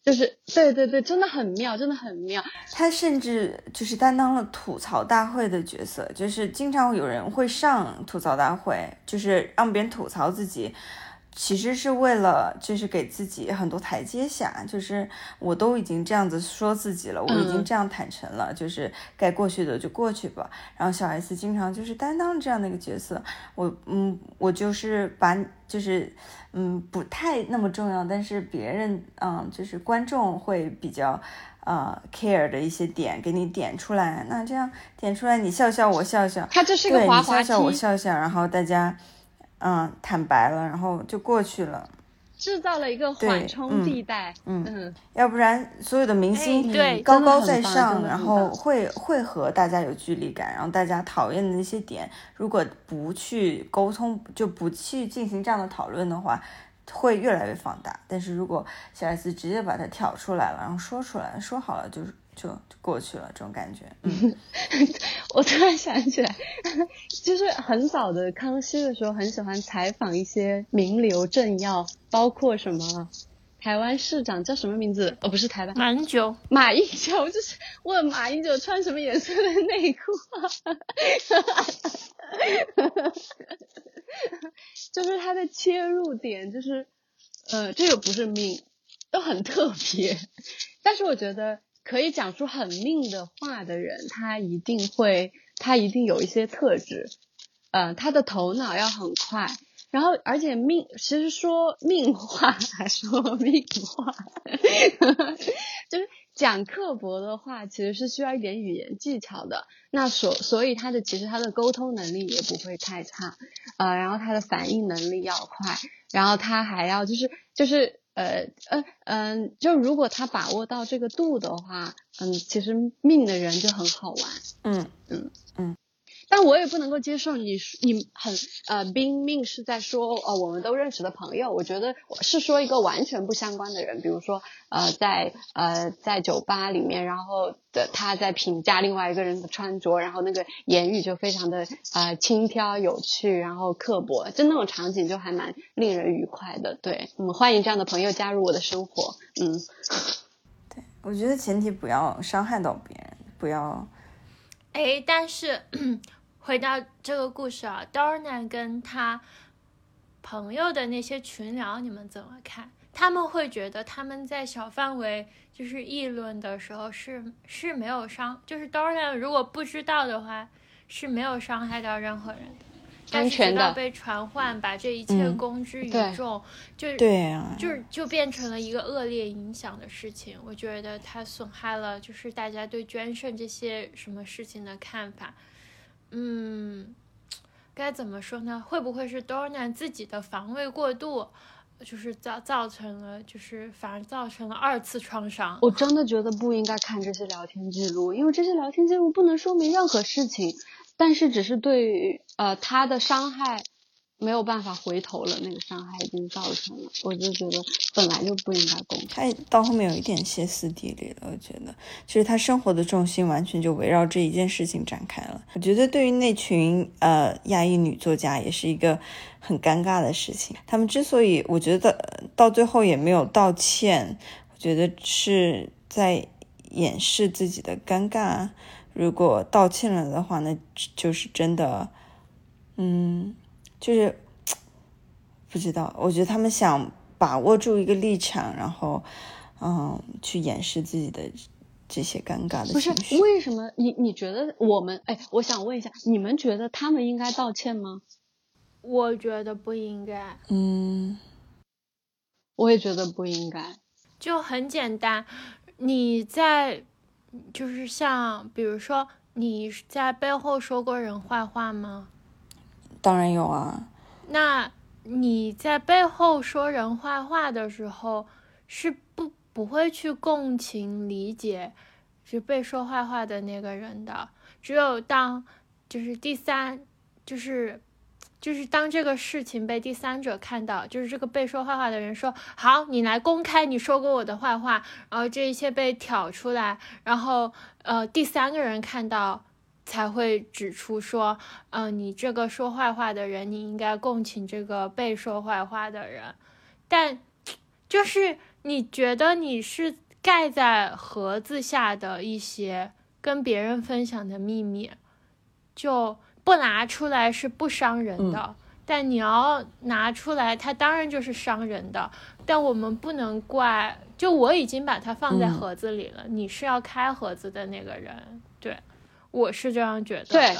就是对对对，真的很妙，真的很妙。他甚至就是担当了吐槽大会的角色，就是经常有人会上吐槽大会，就是让别人吐槽自己，其实是为了就是给自己很多台阶下，就是我都已经这样子说自己了，我已经嗯这样坦诚了，就是该过去的就过去吧。然后小 S 经常就是担当这样的一个角色，我嗯，我就是把就是嗯不太那么重要，但是别人嗯就是观众会比较呃 care 的一些点给你点出来，那这样点出来你笑笑我笑笑，他这是个对滑滑梯，你笑笑我笑笑，然后大家嗯坦白了，然后就过去了。制造了一个缓冲地带。嗯嗯要不然所有的明星哎对高高在上，然后会会和大家有距离感，然后大家讨厌的那些点，如果不去沟通，就不去进行这样的讨论的话，会越来越放大。但是如果小 S 直接把它挑出来了，然后说出来，说好了就是就就过去了，这种感觉，嗯，我突然想起来，就是很早的康熙的时候，很喜欢采访一些名流政要，包括什么台湾市长叫什么名字？哦，不是台湾，马英九，马英九，就是问马英九穿什么颜色的内裤啊？就是他的切入点，就是呃，这个不是命，都很特别。但是我觉得可以讲出很命的话的人，他一定会，他一定有一些特质，呃，他的头脑要很快。然后，而且命，其实说命话还说命话，就是讲刻薄的话，其实是需要一点语言技巧的。那所所以他的其实他的沟通能力也不会太差，呃，然后他的反应能力要快，然后他还要就是就是呃呃嗯、就如果他把握到这个度的话，嗯，其实命的人就很好玩。嗯但我也不能够接受你你很呃冰命是在说呃我们都认识的朋友，我觉得我是说一个完全不相关的人，比如说呃在呃在酒吧里面，然后的他在评价另外一个人的穿着，然后那个言语就非常的呃轻佻有趣，然后刻薄，就那种场景就还蛮令人愉快的。对，嗯，欢迎这样的朋友加入我的生活。嗯，对我觉得前提不要伤害到别人，不要哎，但是回到这个故事啊，Dorna 跟他朋友的那些群聊，你们怎么看？他们会觉得他们在小范围就是议论的时候是是没有伤，就是 Dorna 如果不知道的话是没有伤害到任何人的，但是安全的直到被传唤，把这一切嗯公之于对众，就对啊，就是就变成了一个恶劣影响的事情。我觉得它损害了就是大家对捐肾这些什么事情的看法。嗯，该怎么说呢？会不会是 Dornan 自己的防卫过度，就是造造成了就是反而造成了二次创伤？我真的觉得不应该看这些聊天记录，因为这些聊天记录不能说明任何事情，但是只是对呃他的伤害没有办法回头了，那个伤害已经造成了，我就觉得本来就不应该公开。他到后面有一点歇斯底里了，我觉得，其实他生活的重心完全就围绕这一件事情展开了。我觉得对于那群呃亚裔女作家也是一个很尴尬的事情。他们之所以我觉得到最后也没有道歉，我觉得是在掩饰自己的尴尬。如果道歉了的话，那就是真的，嗯，就是不知道。我觉得他们想把握住一个立场，然后，嗯，去掩饰自己的这些尴尬的不是。为什么你你觉得我们哎，我想问一下，你们觉得他们应该道歉吗？我觉得不应该。嗯，我也觉得不应该。就很简单，你在就是像比如说你在背后说过人坏话吗？当然有啊，那你在背后说人坏话的时候，是不不会去共情理解是被说坏话的那个人的。只有当就是第三，就是就是当这个事情被第三者看到，就是这个被说坏话的人说：“好，你来公开你说过我的坏话。”然后这一切被挑出来，然后呃第三个人看到。才会指出说，嗯、你这个说坏话的人，你应该共情这个被说坏话的人。但就是你觉得你是盖在盒子下的一些跟别人分享的秘密，就不拿出来是不伤人的。但你要拿出来，它当然就是伤人的。但我们不能怪，就我已经把它放在嗯盒子里了，你是要开盒子的那个人。我是这样觉得对。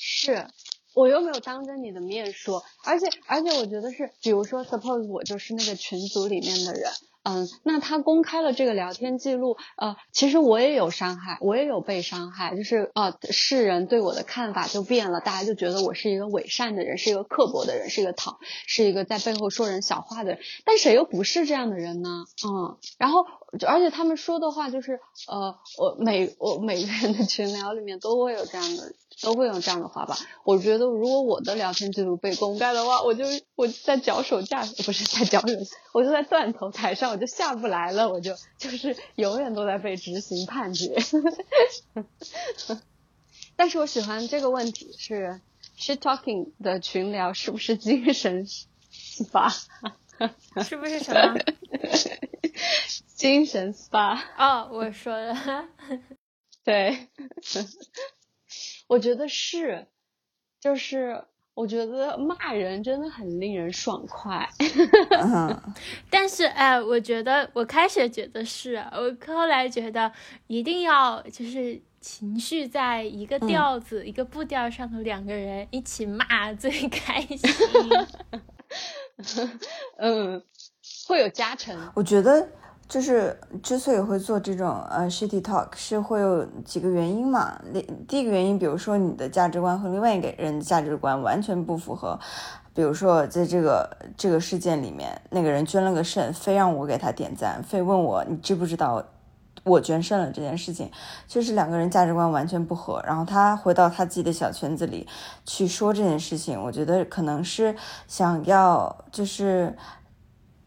是我又没有当着你的面说，而且而且我觉得是，比如说，suppose 我就是那个群组里面的人，嗯，那他公开了这个聊天记录，呃，其实我也有伤害，我也有被伤害，就是呃，世人对我的看法就变了，大家就觉得我是一个伪善的人，是一个刻薄的人，是一个讨，是一个在背后说人小话的人，但谁又不是这样的人呢？嗯，然后而且他们说的话就是，呃，我每我每个人的群聊里面都会有这样的。都会用这样的话吧？我觉得如果我的聊天记录被公开的话，我就我在脚手架不是在脚手，我就在断头台上，我就下不来了，我就就是永远都在被执行判决。但是我喜欢这个问题是 shit talking 的群聊是不是精神 SPA？是不是什么？精神 SPA。哦，我说的，对，我觉得是，就是我觉得骂人真的很令人爽快。嗯，但是哎，我觉得我开始觉得是，我后来觉得一定要就是情绪在一个调子、一个步调上头两个人一起骂最 开心。嗯，会有加成。我觉得就是之所以会做这种呃 shitty talk，是会有几个原因嘛。第第一个原因，比如说你的价值观和另外一个人的价值观完全不符合。比如说，在这个这个事件里面，那个人捐了个肾，非让我给他点赞，非问我你知不知道我捐肾了这件事情，就是两个人价值观完全不合。然后他回到他自己的小圈子里去说这件事情，我觉得可能是想要就是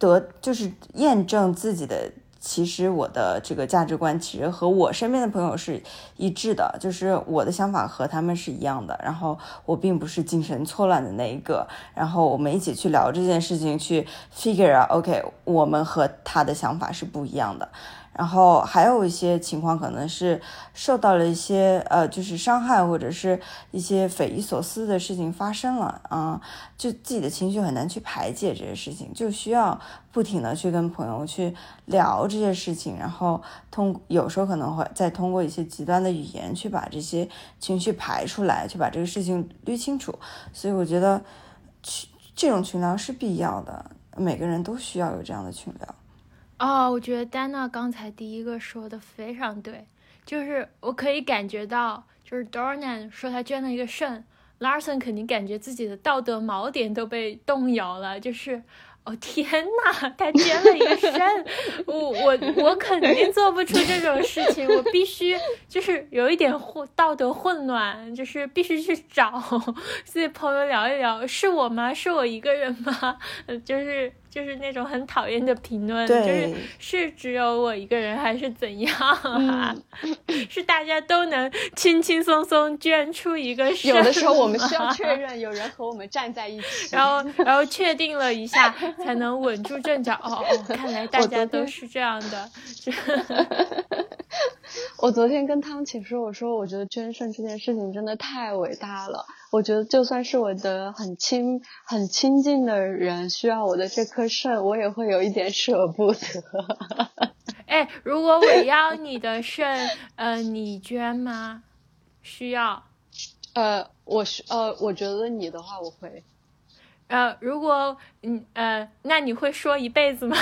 得就是验证自己的。其实我的这个价值观其实和我身边的朋友是一致的，就是我的想法和他们是一样的。然后我并不是精神错乱的那一个。然后我们一起去聊这件事情，去 figure out OK，我们和他的想法是不一样的。然后还有一些情况可能是受到了一些呃，就是伤害或者是一些匪夷所思的事情发生了啊、就自己的情绪很难去排解这些事情，就需要不停的去跟朋友去聊这些事情，然后通有时候可能会再通过一些极端的语言去把这些情绪排出来，去把这个事情捋清楚。所以我觉得群这种群聊是必要的，每个人都需要有这样的群聊。哦，我觉得丹娜刚才第一个说的非常对，就是我可以感觉到，就是 Dornan 说他捐了一个肾，Larson 肯定感觉自己的道德锚点都被动摇了，就是。哦天呐，他捐了一个肾，我我我肯定做不出这种事情，我必须就是有一点混道德混乱，就是必须去找 自己朋友聊一聊，是我吗？是我一个人吗？就是就是那种很讨厌的评论，就是是只有我一个人还是怎样啊？嗯 是大家都能轻轻松松捐出一个肾 有的时候我们需要确认有人和我们站在一起。然后，然后确定了一下，才能稳住阵脚。哦哦，看来大家都是这样的。我昨天跟汤浅说，我说我觉得捐肾这件事情真的太伟大了。我觉得就算是我的很亲很亲近的人需要我的这颗肾，我也会有一点舍不得。哎，如果我要你的肾，呃，你捐吗？需要。呃，我需呃，我觉得你的话我会，呃，如果嗯呃，那你会说一辈子吗？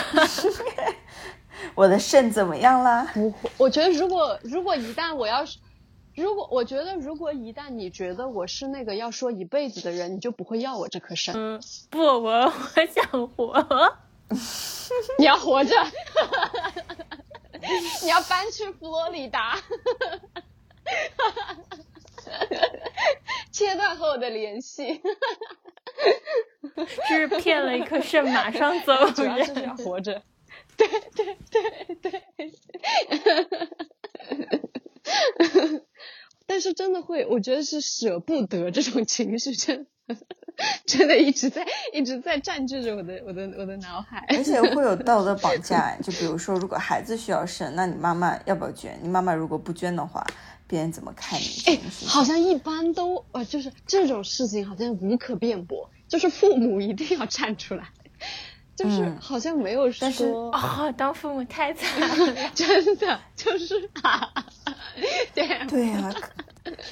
我的肾怎么样啦？不会，我觉得如果如果一旦我要是，如果我觉得如果一旦你觉得我是那个要说一辈子的人，你就不会要我这颗肾。嗯，不，我我想活。你要活着，你要搬去佛罗里达，切断和我的联系，就是骗了一颗肾，马上走主要就是要。活着。对对对对。但是真的会，我觉得是舍不得这种情绪，真的 真的一直在一直在占据着我的我的我的脑海。而且会有道德绑架，就比如说，如果孩子需要肾，那你妈妈要不要捐？你妈妈如果不捐的话，别人怎么看你这哎？好像一般都呃，就是这种事情好像无可辩驳，就是父母一定要站出来，就是嗯好像没有但是说、啊、当父母太惨了。真的就是，对对呀、可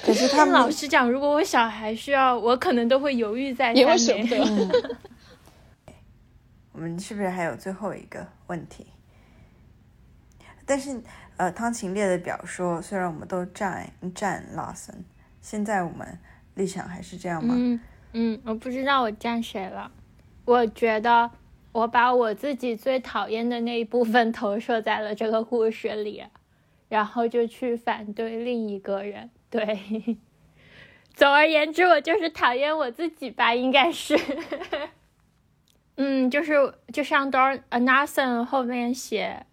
可是他们老实讲，如果我小孩需要，我可能都会犹豫在也会三舍不。得。我们是不是还有最后一个问题？但是，呃，汤勤烈的表说，虽然我们都站站 Lawson，现在我们立场还是这样吗？嗯嗯，我不知道我站谁了。我觉得我把我自己最讨厌的那一部分投射在了这个故事里，然后就去反对另一个人。对，总而言之，我就是讨厌我自己吧，应该是。嗯，就是就像 Dor Nathan 后面写，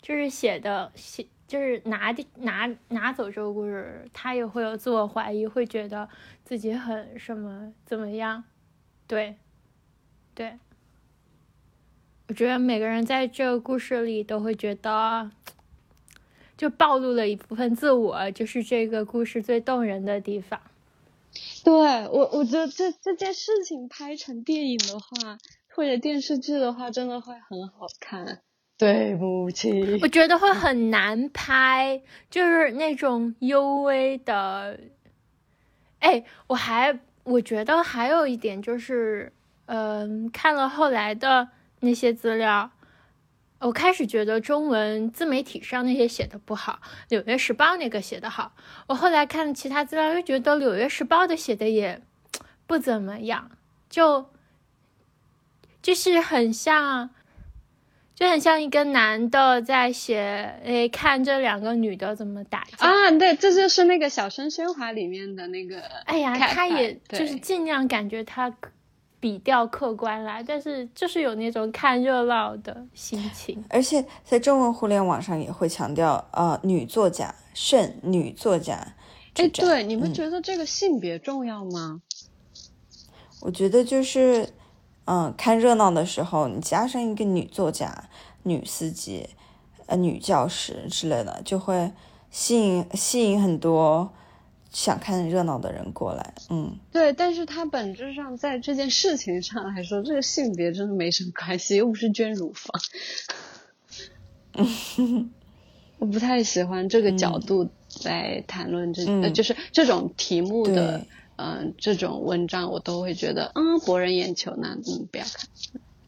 就是写的写，就是拿的拿拿走这个故事，他也会有自我怀疑，会觉得自己很什么怎么样，对，对，我觉得每个人在这个故事里都会觉得，就暴露了一部分自我，就是这个故事最动人的地方。对我，我觉得这这件事情拍成电影的话，或者电视剧的话，真的会很好看。对不起我，觉得会很难拍，就是那种幽微的。哎，我还我觉得还有一点就是，嗯、看了后来的那些资料，我开始觉得中文自媒体上那些写的不好，《纽约时报》那个写的好。我后来看其他资料，又觉得《纽约时报》的写的也不怎么样，就就是很像。就很像一个男的在写，诶，看这两个女的怎么打架。啊，对，这就是那个《小声喧哗》里面的那个。哎呀，他也就是尽量感觉他比较客观啦，但是就是有那种看热闹的心情。而且在中文互联网上也会强调，呃，女作家胜女作家哎，对，你们嗯觉得这个性别重要吗？我觉得就是，嗯，看热闹的时候，你加上一个女作家、女司机、呃，女教师之类的，就会吸引吸引很多想看热闹的人过来。嗯，对，但是它本质上在这件事情上来说，这个性别真的没什么关系，又不是捐乳房。我不太喜欢这个角度来谈论这，嗯呃，就是这种题目的对，嗯、这种文章，我都会觉得，嗯，博人眼球，那嗯，不要看。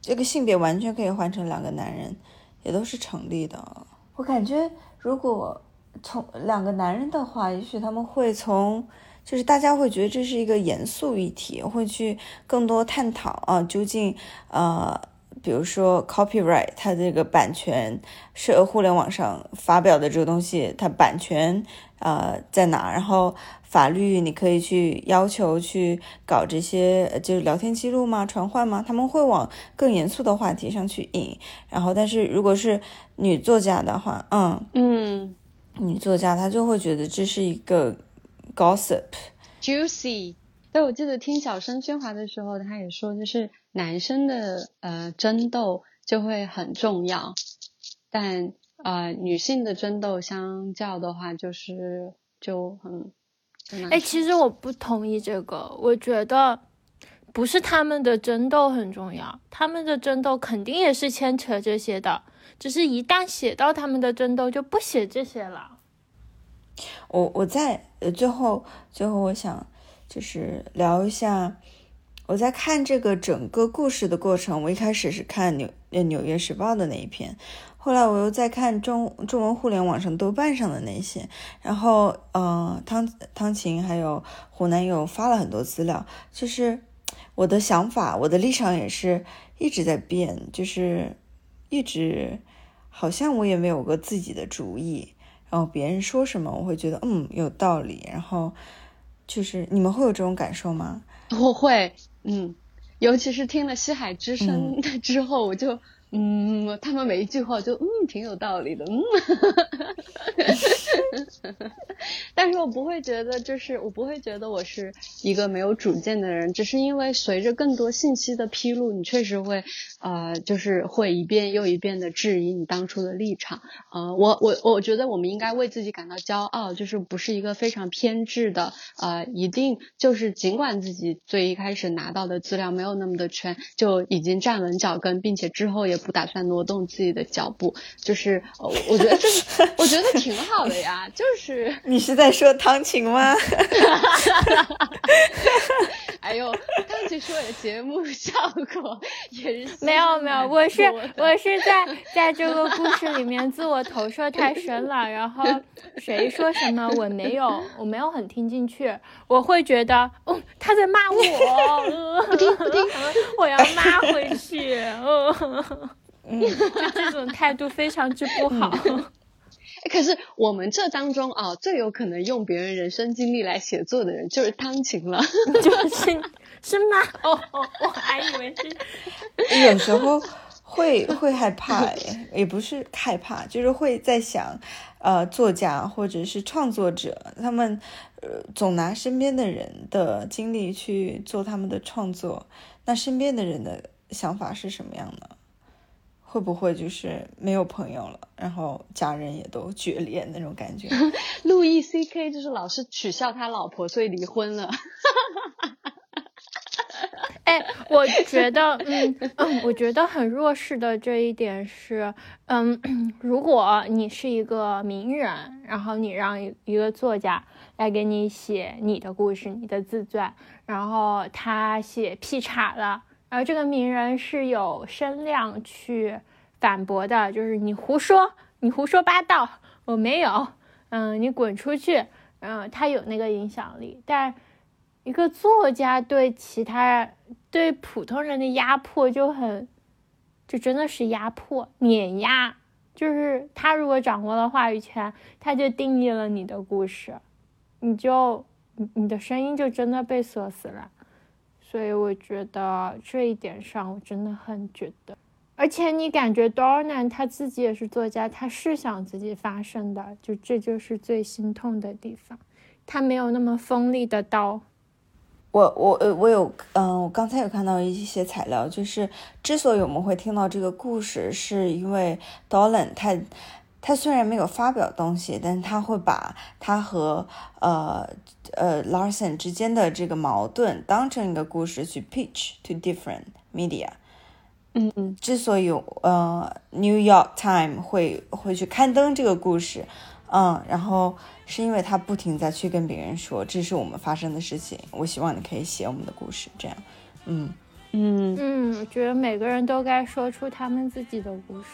这个性别完全可以换成两个男人，也都是成立的。我感觉如果从两个男人的话，也许他们会从，就是大家会觉得这是一个严肃议题，会去更多探讨啊，究竟呃，比如说 copyright 它这个版权是互联网上发表的这个东西，它版权呃在哪？然后法律你可以去要求去搞这些就是聊天记录吗？传唤吗？他们会往更严肃的话题上去引。然后，但是如果是女作家的话，嗯，嗯女作家她就会觉得这是一个 gossip。，juicy。对，我记得听小声喧哗的时候，他也说，就是男生的呃争斗就会很重要，但呃女性的争斗相较的话，就是就很很难哎，说其实我不同意这个，我觉得不是他们的争斗很重要，他们的争斗肯定也是牵扯这些的，只是一旦写到他们的争斗，就不写这些了。我我在呃最后最后我想就是聊一下，我在看这个整个故事的过程，我一开始是看纽《纽约时报》的那一篇，后来我又在看中中文互联网上豆瓣上的那些，然后呃，汤汤琴还有湖南又发了很多资料，就是我的想法，我的立场也是一直在变，就是一直好像我也没有个自己的主意，然后别人说什么我会觉得嗯有道理，然后就是你们会有这种感受吗？我会，嗯，尤其是听了《西海之声》之后，我就，嗯，他们每一句话就，嗯，挺有道理的，嗯，但是我不会觉得，就是我不会觉得我是一个没有主见的人，只是因为随着更多信息的披露，你确实会，呃，就是会一遍又一遍的质疑你当初的立场，呃，我我我觉得我们应该为自己感到骄傲，就是不是一个非常偏执的，呃，一定就是尽管自己最一开始拿到的资料没有那么的全，就已经站稳脚跟，并且之后也不打算挪动自己的脚步，就是呃我觉得这是我觉得挺好的呀，就是。你是在说汤琴吗？哎呦，刚才说的节目效果也是没有没有，我是我是在在这个故事里面自我投射太深了，然后谁说什么我没有我没有很听进去，我会觉得哦他在骂我，呃、不听不听，我要骂回去，嗯，就这种态度非常之不好。哎 可是我们这当中啊，最有可能用别人人生经历来写作的人就是汤琴了。就是是吗？哦 哦，我还以为是 有时候会会害怕，哎，也不是害怕，就是会在想，呃，作家或者是创作者，他们呃总拿身边的人的经历去做他们的创作，那身边的人的想法是什么样的？会不会就是没有朋友了，然后家人也都决裂那种感觉？路易 C K 就是老是取笑他老婆，所以离婚了。哎，我觉得，嗯嗯，我觉得很弱势的这一点是，嗯，如果你是一个名人，然后你让一一个作家来给你写你的故事、你的自传，然后他写劈叉了，然后这个名人是有声量去反驳的，就是你胡说，你胡说八道，我没有，嗯，你滚出去，嗯，他有那个影响力，但。一个作家对其他对普通人的压迫就很，就真的是压迫碾压，就是他如果掌握了话语权，他就定义了你的故事，你就你你的声音就真的被锁死了，所以我觉得这一点上我真的很觉得，而且你感觉 Doran 他自己也是作家，他是想自己发声的，就这就是最心痛的地方，他没有那么锋利的刀。我我呃我有嗯，我刚才有看到一些材料，就是之所以我们会听到这个故事，是因为 Dolan 他他虽然没有发表东西，但是他会把他和呃呃 Larson 之间的这个矛盾当成一个故事去 pitch to different media。嗯嗯，之所以呃 New York Times 会会去刊登这个故事，嗯，然后是因为他不停在去跟别人说这是我们发生的事情，我希望你可以写我们的故事，这样，嗯嗯，嗯，我觉得每个人都该说出他们自己的故事。